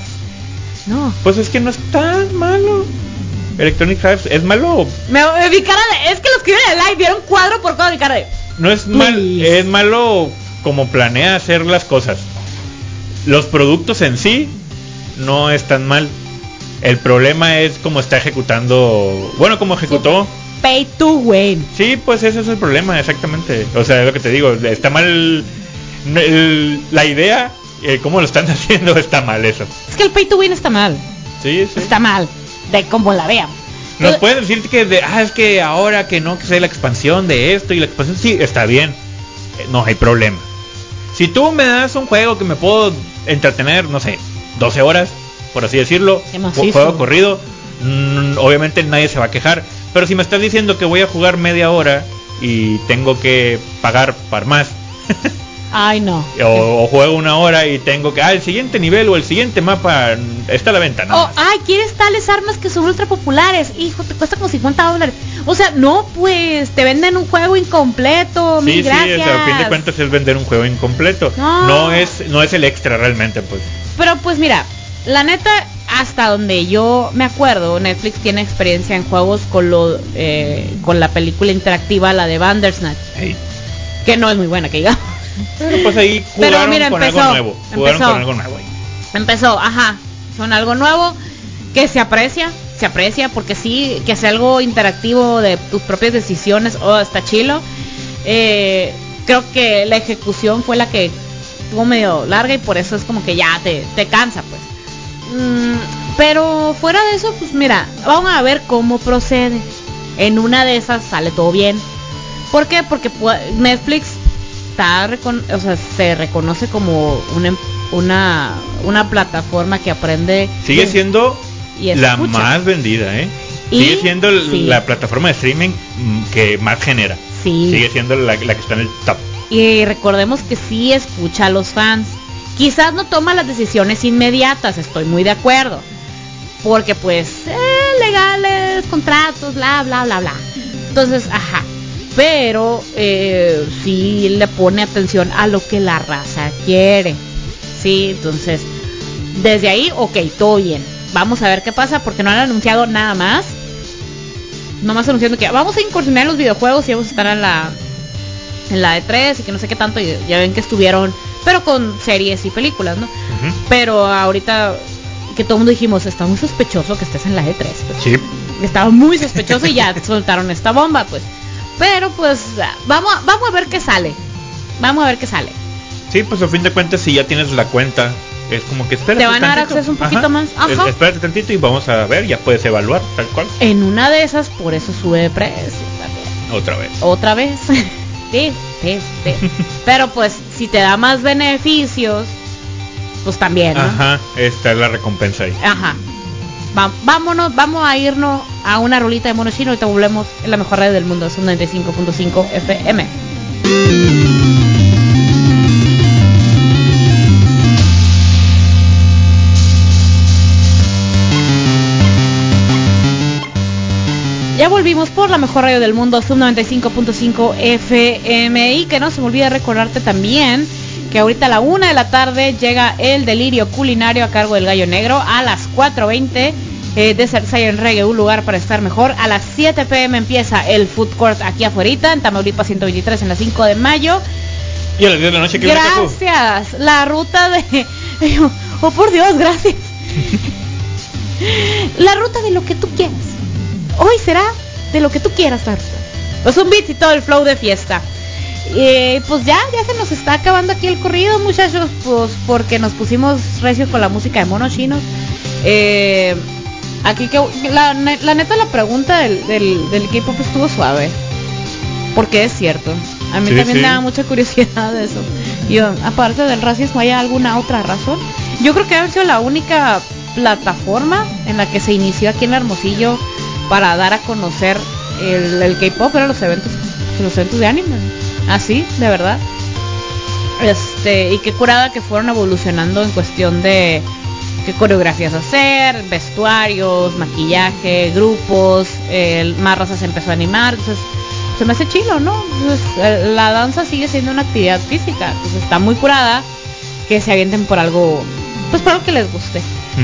Speaker 2: No.
Speaker 1: Pues es que no es tan malo. Electronic Arts es malo,
Speaker 2: Me, me- mi cara de, es que los que vieron el live vieron cuadro por cuadro mi cara de.
Speaker 1: no es mal, es malo como planea hacer las cosas. Los productos en sí no están mal. El problema es cómo está ejecutando, bueno, cómo ejecutó.
Speaker 2: Pay to win.
Speaker 1: Sí, pues ese es el problema, exactamente. O sea, es lo que te digo, está mal el- la idea, eh, cómo lo están (laughs) haciendo está mal eso.
Speaker 2: Es que el pay to win está mal.
Speaker 1: Sí, sí.
Speaker 2: Está mal. De como la vean.
Speaker 1: Nos pueden decir que de, ah, es que ahora que no, que sea la expansión de esto y la expansión, sí, está bien. Eh, No hay problema. Si tú me das un juego que me puedo entretener, no sé, 12 horas, por así decirlo,
Speaker 2: macizo.
Speaker 1: juego corrido, mm, obviamente nadie se va a quejar. Pero si me estás diciendo que voy a jugar media hora y tengo que pagar para más, (laughs)
Speaker 2: Ay, no.
Speaker 1: o, o juego una hora y tengo que, ah, el siguiente nivel o el siguiente mapa está a la venta, nada
Speaker 2: Oh, ay, ¿quieres tales armas que son ultra populares? Hijo, te cuesta como 50 dólares. O sea, no, pues, te venden un juego incompleto.
Speaker 1: Sí,
Speaker 2: mil
Speaker 1: sí,
Speaker 2: gracias.
Speaker 1: o sea, a fin de cuentas es vender un juego incompleto.
Speaker 2: No.
Speaker 1: No, es no es el extra realmente, pues.
Speaker 2: Pero pues mira, la neta, hasta donde yo me acuerdo, Netflix tiene experiencia en juegos con lo, eh, con la película interactiva, la de Bandersnatch,
Speaker 1: Ey.
Speaker 2: que no es muy buena, que digamos.
Speaker 1: Pero pues ahí
Speaker 2: Pero
Speaker 1: jugaron
Speaker 2: mira,
Speaker 1: con
Speaker 2: empezó,
Speaker 1: algo nuevo. Jugaron
Speaker 2: empezó.
Speaker 1: con algo nuevo ahí.
Speaker 2: Empezó, ajá, son algo nuevo que se aprecia, se aprecia porque sí, que sea algo interactivo de tus propias decisiones, oh, está chilo. Eh, creo que la ejecución fue la que estuvo medio larga y por eso es como que ya te, te cansa, pues. Mm, pero fuera de eso, pues mira, vamos a ver cómo procede. En una de esas sale todo bien. ¿Por qué? Porque pu- Netflix está o sea, se reconoce como una, em- una, una plataforma que aprende.
Speaker 1: Sigue siendo
Speaker 2: y
Speaker 1: la más vendida, ¿eh?
Speaker 2: Y-
Speaker 1: Sigue siendo
Speaker 2: sí.
Speaker 1: la plataforma de streaming mm, que más genera.
Speaker 2: Sí.
Speaker 1: Sigue siendo la, la que está en el top.
Speaker 2: Y recordemos que sí escucha a los fans. Quizás no toma las decisiones inmediatas, estoy muy de acuerdo. Porque pues, eh, legales, contratos, bla, bla, bla, bla. Entonces, ajá. Pero eh, sí le pone atención a lo que la raza quiere. Sí, entonces, desde ahí, ok, todo bien. Vamos a ver qué pasa porque no han anunciado nada más. Nomás anunciando que vamos a incursionar en los videojuegos y vamos a estar en la en la E3 y que no sé qué tanto, y ya ven que estuvieron, pero con series y películas, ¿no? Pero ahorita que todo el mundo dijimos, está muy sospechoso que estés en la E3. pues.
Speaker 1: Sí.
Speaker 2: Estaba muy sospechoso y ya (laughs) soltaron esta bomba, pues. Pero pues vamos, vamos a ver qué sale. Vamos a ver qué sale.
Speaker 1: Sí, pues a fin de cuentas si ya tienes la cuenta, es como que espérate
Speaker 2: Te van a dar acceso un poquito más. Ajá.
Speaker 1: Es- espérate tantito y vamos a ver, ya puedes evaluar tal cual.
Speaker 2: En una de esas, por eso sube de precio también.
Speaker 1: Otra vez.
Speaker 2: Otra vez. (laughs) sí, sí, sí. (laughs) Pero pues si te da más beneficios, pues también, ¿no?
Speaker 1: Ajá, esta es la recompensa ahí.
Speaker 2: Ajá. Vámonos, vamos a irnos a una rolita de mono chino y te volvemos en la mejor radio del mundo, es 95.5 FM. Ya volvimos por la mejor radio del mundo, Sub 95.5 FM y que no se me olvide recordarte también que ahorita a la 1 de la tarde llega el delirio culinario a cargo del Gallo Negro, a las 4.20 eh, Desert Science Reggae, un lugar para estar mejor. A las 7 pm empieza el food court aquí afuera, en Tamaulipas 123 en la 5 de mayo.
Speaker 1: Y a las 10 de la noche que
Speaker 2: Gracias. La ruta de... Oh, por Dios, gracias. (laughs) la ruta de lo que tú quieras. Hoy será de lo que tú quieras, Tarta. Pues un beat y todo el flow de fiesta. Eh, pues ya, ya se nos está acabando aquí el corrido, muchachos, pues porque nos pusimos recio con la música de monos chinos. Eh, aquí que la, neta la pregunta del, del, K-pop estuvo suave. Porque es cierto. A mí también me da mucha curiosidad de (laughs) eso. Yo, aparte del racismo, ¿hay alguna otra razón? Yo creo que ha sido la única plataforma en la que se inició aquí en Hermosillo para dar a conocer el, el K-pop eran los eventos, los eventos de anime. Así, de verdad. Este, y qué curada que fueron evolucionando en cuestión de qué coreografías hacer, vestuarios, maquillaje, grupos, el, más se empezó a animar, entonces se me hace chilo, ¿no? Entonces, la danza sigue siendo una actividad física, entonces está muy curada que se avienten por algo, pues por algo que les guste.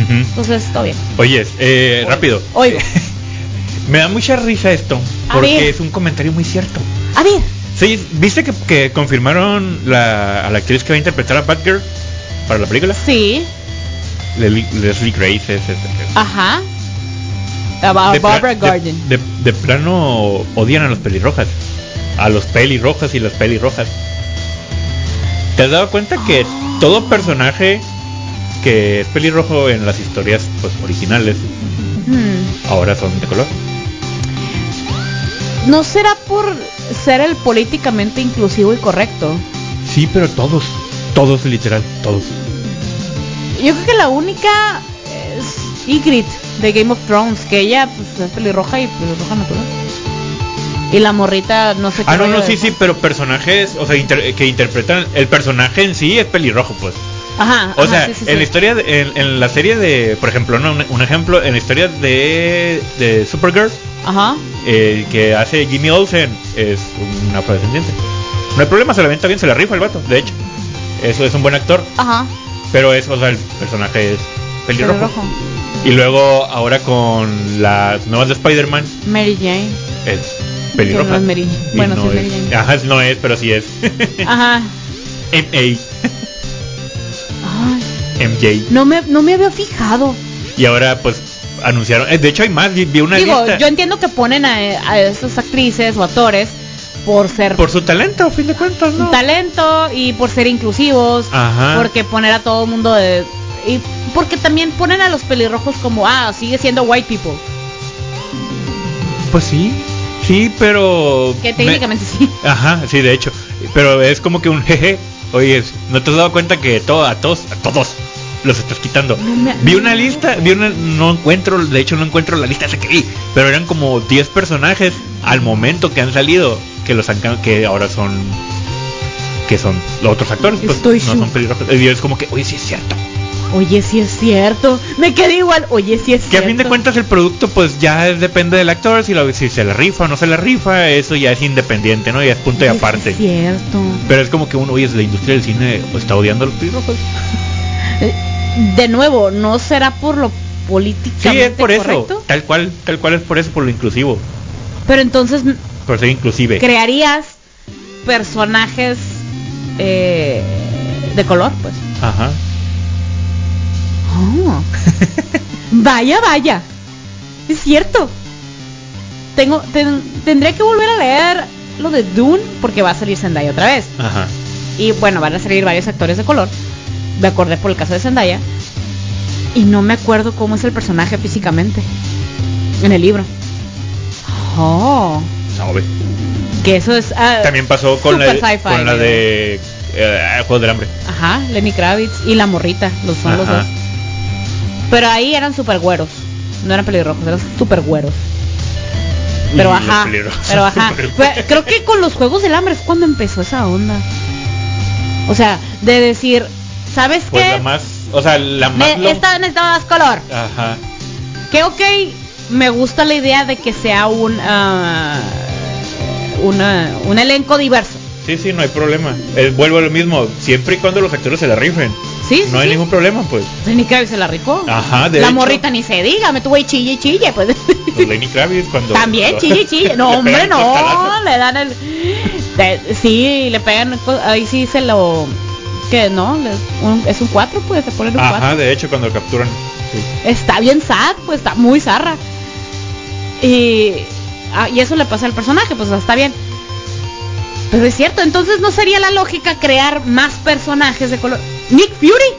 Speaker 2: Entonces, todo bien.
Speaker 1: Oye, eh, rápido.
Speaker 2: Oigo. (laughs)
Speaker 1: Me da mucha risa esto, porque es un comentario muy cierto.
Speaker 2: A ver.
Speaker 1: Sí, ¿viste que, confirmaron la, a la actriz que va a interpretar a Batgirl para la película?
Speaker 2: Sí.
Speaker 1: Leslie Grace es
Speaker 2: Ajá. De Barbara Gordon.
Speaker 1: De, plano odian a los pelirrojas. A los pelirrojas y las pelirrojas. ¿Te has dado cuenta que todo personaje que es pelirrojo en las historias pues originales hmm. ahora son de color?
Speaker 2: ¿No será por ser el políticamente inclusivo y correcto?
Speaker 1: Sí, pero todos, todos literal, todos.
Speaker 2: Yo creo que la única es Ygritte de Game of Thrones, que ella pues, es pelirroja y pelirroja natural. Y la morrita no sé
Speaker 1: qué. Ah, no, no, sí, sí, pero personajes, o sea, que interpretan el personaje en sí es pelirrojo, pues.
Speaker 2: Ajá.
Speaker 1: O sea, en la historia, en, la serie de, por ejemplo, no, un, ejemplo, en la historia de, de Supergirl,
Speaker 2: Ajá.
Speaker 1: El que hace Jimmy Olsen es un afrodescendiente. No hay problema, se la venta bien, se la rifa el vato, de hecho. Eso es un buen actor.
Speaker 2: Ajá.
Speaker 1: Pero es, o sea, el personaje es pelirrojo. Y luego ahora con las nuevas de Spider-Man.
Speaker 2: Mary Jane.
Speaker 1: Es pelirroja.
Speaker 2: No es Bueno, sí, Mary Jane.
Speaker 1: Ajá, no es, pero sí es.
Speaker 2: Ajá. (laughs)
Speaker 1: MA. MJ.
Speaker 2: No me, no me había fijado.
Speaker 1: Y ahora pues anunciaron. Eh, de hecho, hay más. Vi una Digo,
Speaker 2: yo entiendo que ponen a, a esas actrices o actores por ser.
Speaker 1: Por su talento, a fin de cuentas, ¿no?
Speaker 2: Talento y por ser inclusivos.
Speaker 1: Ajá.
Speaker 2: Porque poner a todo el mundo de. Y porque también ponen a los pelirrojos como, ah, sigue siendo white people.
Speaker 1: Pues sí, sí, pero.
Speaker 2: Que técnicamente sí.
Speaker 1: Ajá, sí, de hecho. Pero es como que un jeje. Oye, ¿no te has dado cuenta que todo, a todos, a todos, los estás quitando. vi una lista, vi una, no encuentro, de hecho no encuentro la lista esa que vi, pero eran como 10 personajes al momento que han salido que los han que ahora son que son los otros actores, pues no son pelirrojos. Y es como que, oye, sí es cierto.
Speaker 2: Oye, sí es cierto. Me quedé igual. Oye, sí es cierto.
Speaker 1: Que a fin de cuentas el producto pues ya depende del actor, si, lo, si se le rifa o no se le rifa, eso ya es independiente, ¿no? Ya es punto y aparte.
Speaker 2: es cierto.
Speaker 1: Pero es como que uno, oye, la industria del cine está odiando a los pelirrojos. (laughs)
Speaker 2: De nuevo, no será por lo políticamente
Speaker 1: Sí, es por eso. Tal cual, tal cual es por eso, por lo inclusivo.
Speaker 2: Pero entonces.
Speaker 1: Por ser inclusive.
Speaker 2: Crearías personajes eh, de color, pues.
Speaker 1: Ajá.
Speaker 2: Oh. vaya, vaya. Es cierto. Tengo, tendré que volver a leer lo de Dune porque va a salir Zendaya otra vez.
Speaker 1: Ajá.
Speaker 2: Y bueno, van a salir varios actores de color me acordé por el caso de Zendaya. Y no me acuerdo cómo es el personaje físicamente. En el libro. Oh.
Speaker 1: Sabe.
Speaker 2: Que eso es. Ah,
Speaker 1: También pasó con la, con la de. Eh, Juego del Hambre.
Speaker 2: Ajá, Lenny Kravitz y la morrita. Los son los dos. Pero ahí eran super güeros. No eran pelirrojos, eran super güeros. Pero ajá. Pero (laughs) ajá. creo que con los Juegos del Hambre es cuando empezó esa onda. O sea, de decir, ¿Sabes
Speaker 1: pues
Speaker 2: qué?
Speaker 1: La más, o sea, la más.
Speaker 2: Esta más color.
Speaker 1: Ajá.
Speaker 2: Que ok, me gusta la idea de que sea un una- un elenco diverso.
Speaker 1: Sí, sí, no hay problema. Eh, vuelvo a lo mismo, siempre y cuando los actores se la rifen.
Speaker 2: Sí, sí,
Speaker 1: no hay
Speaker 2: sí.
Speaker 1: ningún problema, pues.
Speaker 2: Lenny Kravitz se la ricó.
Speaker 1: Ajá, de
Speaker 2: La
Speaker 1: hecho.
Speaker 2: morrita ni se diga, me tuvo ahí chille y chille, pues.
Speaker 1: Los Lenny Kravitz cuando...
Speaker 2: También chille y (laughs) chille. No, hombre, no. Le dan el. sí, le pegan. Ahí sí se lo. Que no, le- un- es un 4, pues se ponen un 4.
Speaker 1: Ajá, de hecho, cuando lo capturan. sí.
Speaker 2: Está bien sad, pues está muy zarra. Y, ah, y eso le pasa al personaje, pues está bien. Pero es cierto, entonces no sería la lógica crear más personajes de color. Nick Fury,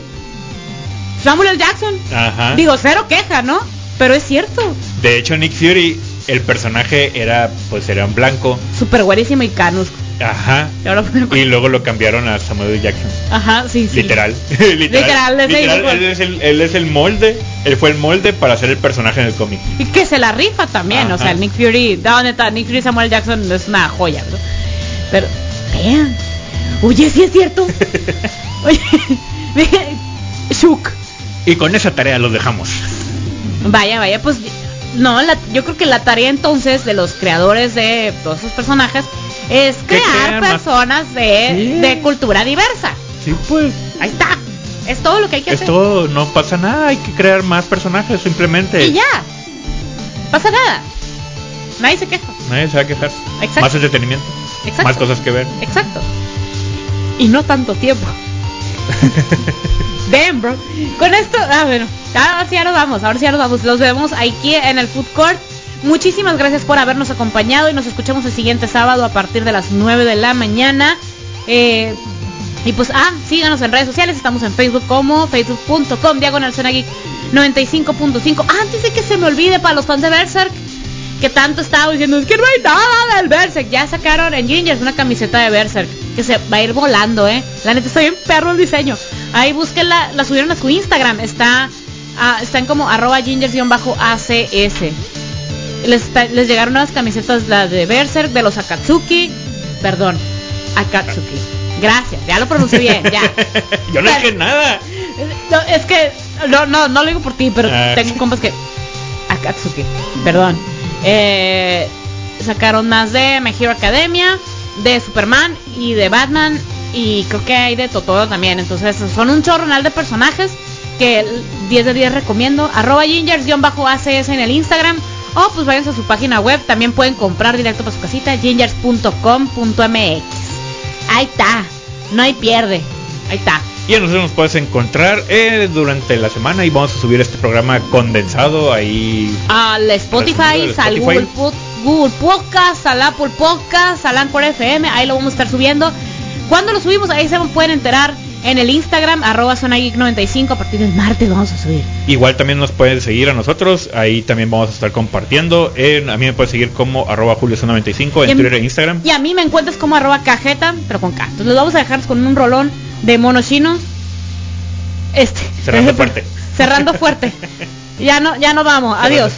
Speaker 2: Samuel L. Jackson.
Speaker 1: Ajá.
Speaker 2: Digo, cero queja, ¿no? Pero es cierto.
Speaker 1: De hecho, Nick Fury, el personaje era, pues era en blanco.
Speaker 2: Super güerísimo y canus.
Speaker 1: Ajá.
Speaker 2: Y ahora ponen-
Speaker 1: Y luego lo cambiaron a Samuel. Jackson.
Speaker 2: Ajá, sí, sí.
Speaker 1: Literal. (laughs) literal.
Speaker 2: Literal, es
Speaker 1: literal, él, es el, él es el molde. Él fue el molde para hacer el personaje en el cómic.
Speaker 2: Y que se la rifa también, o sea, el Nick Fury, no, neta, Nick Fury Samuel Jackson es una joya, ¿no? Pero, vean, oye, sí es cierto. (laughs) Oye, Shuk.
Speaker 1: Y con esa tarea los dejamos.
Speaker 2: Vaya, vaya, pues, no, la- yo creo que la tarea entonces de los creadores de todos esos personajes es crear personas de,
Speaker 1: Sí.
Speaker 2: de cultura diversa.
Speaker 1: Sí, pues.
Speaker 2: Ahí está. Es todo lo que hay que hacer.
Speaker 1: Esto no pasa nada, hay que crear más personajes simplemente.
Speaker 2: Y ya. Pasa nada. Nadie se queja.
Speaker 1: Nadie se va a quejar.
Speaker 2: Exacto.
Speaker 1: Más entretenimiento.
Speaker 2: Exacto.
Speaker 1: Más cosas que ver.
Speaker 2: Exacto. Y no tanto tiempo. (laughs) Ven, bro. Con esto, ah, bueno, ahora sí ya nos vamos, ahora sí ya nos vamos. Los vemos aquí en el Food Court. Muchísimas gracias por habernos acompañado y nos escuchamos el siguiente sábado a partir de las 9 de la mañana. Eh, y pues, ah, síganos en redes sociales, estamos en Facebook como facebook.com, diagonal Zona Geek 95.5. Antes de que se me olvide para los fans de Berserk, que tanto estaba diciendo, es que no hay nada del Berserk. Ya sacaron en Gingers una camiseta de Berserk que se va a ir volando, eh. La neta está bien perro el diseño. Ahí búsquenla, la subieron a su Instagram. Está, ah, están como arroba gingers-acs. Les, les llegaron unas camisetas, la de Berserk, de los Akatsuki. Perdón, Akatsuki. Gracias, ya lo pronuncié bien, ya. (laughs)
Speaker 1: Yo no dije nada.
Speaker 2: No, es que no, no, no lo digo por ti, pero
Speaker 1: Ah.
Speaker 2: tengo compas que Akatsuki, perdón. Eh, sacaron más de My Hero Academia, de Superman y de Batman y creo que hay de Totoro también. Entonces son un chorronal de personajes que el 10 de 10 recomiendo. Arroba gingers-acs en el Instagram. O pues váyanse a su página web. También pueden comprar directo para su casita. gingers.com.mx. Ahí está. No hay pierde. Ahí está.
Speaker 1: Y a nosotros nos puedes encontrar eh, durante la semana y vamos a subir este programa condensado ahí.
Speaker 2: al Spotify,
Speaker 1: Al.
Speaker 2: Google, Google Podcast, al Apple Podcast, al Anchor FM, ahí lo vamos a estar subiendo. Cuando lo subimos, ahí se pueden enterar en el Instagram, arroba Zona Geek 95, a partir del martes vamos a subir.
Speaker 1: Igual también nos pueden seguir a nosotros, ahí también vamos a estar compartiendo. En- a mí me puedes seguir como arroba julio95
Speaker 2: Y
Speaker 1: en
Speaker 2: en-
Speaker 1: Twitter e Instagram.
Speaker 2: Y a mí me encuentras como arroba cajeta, pero con K. Entonces los vamos a dejar con un rolón de monos chinos. Este.
Speaker 1: Cerrando (laughs) fuerte.
Speaker 2: Cerrando fuerte. (laughs) Ya no, ya no vamos. Adiós.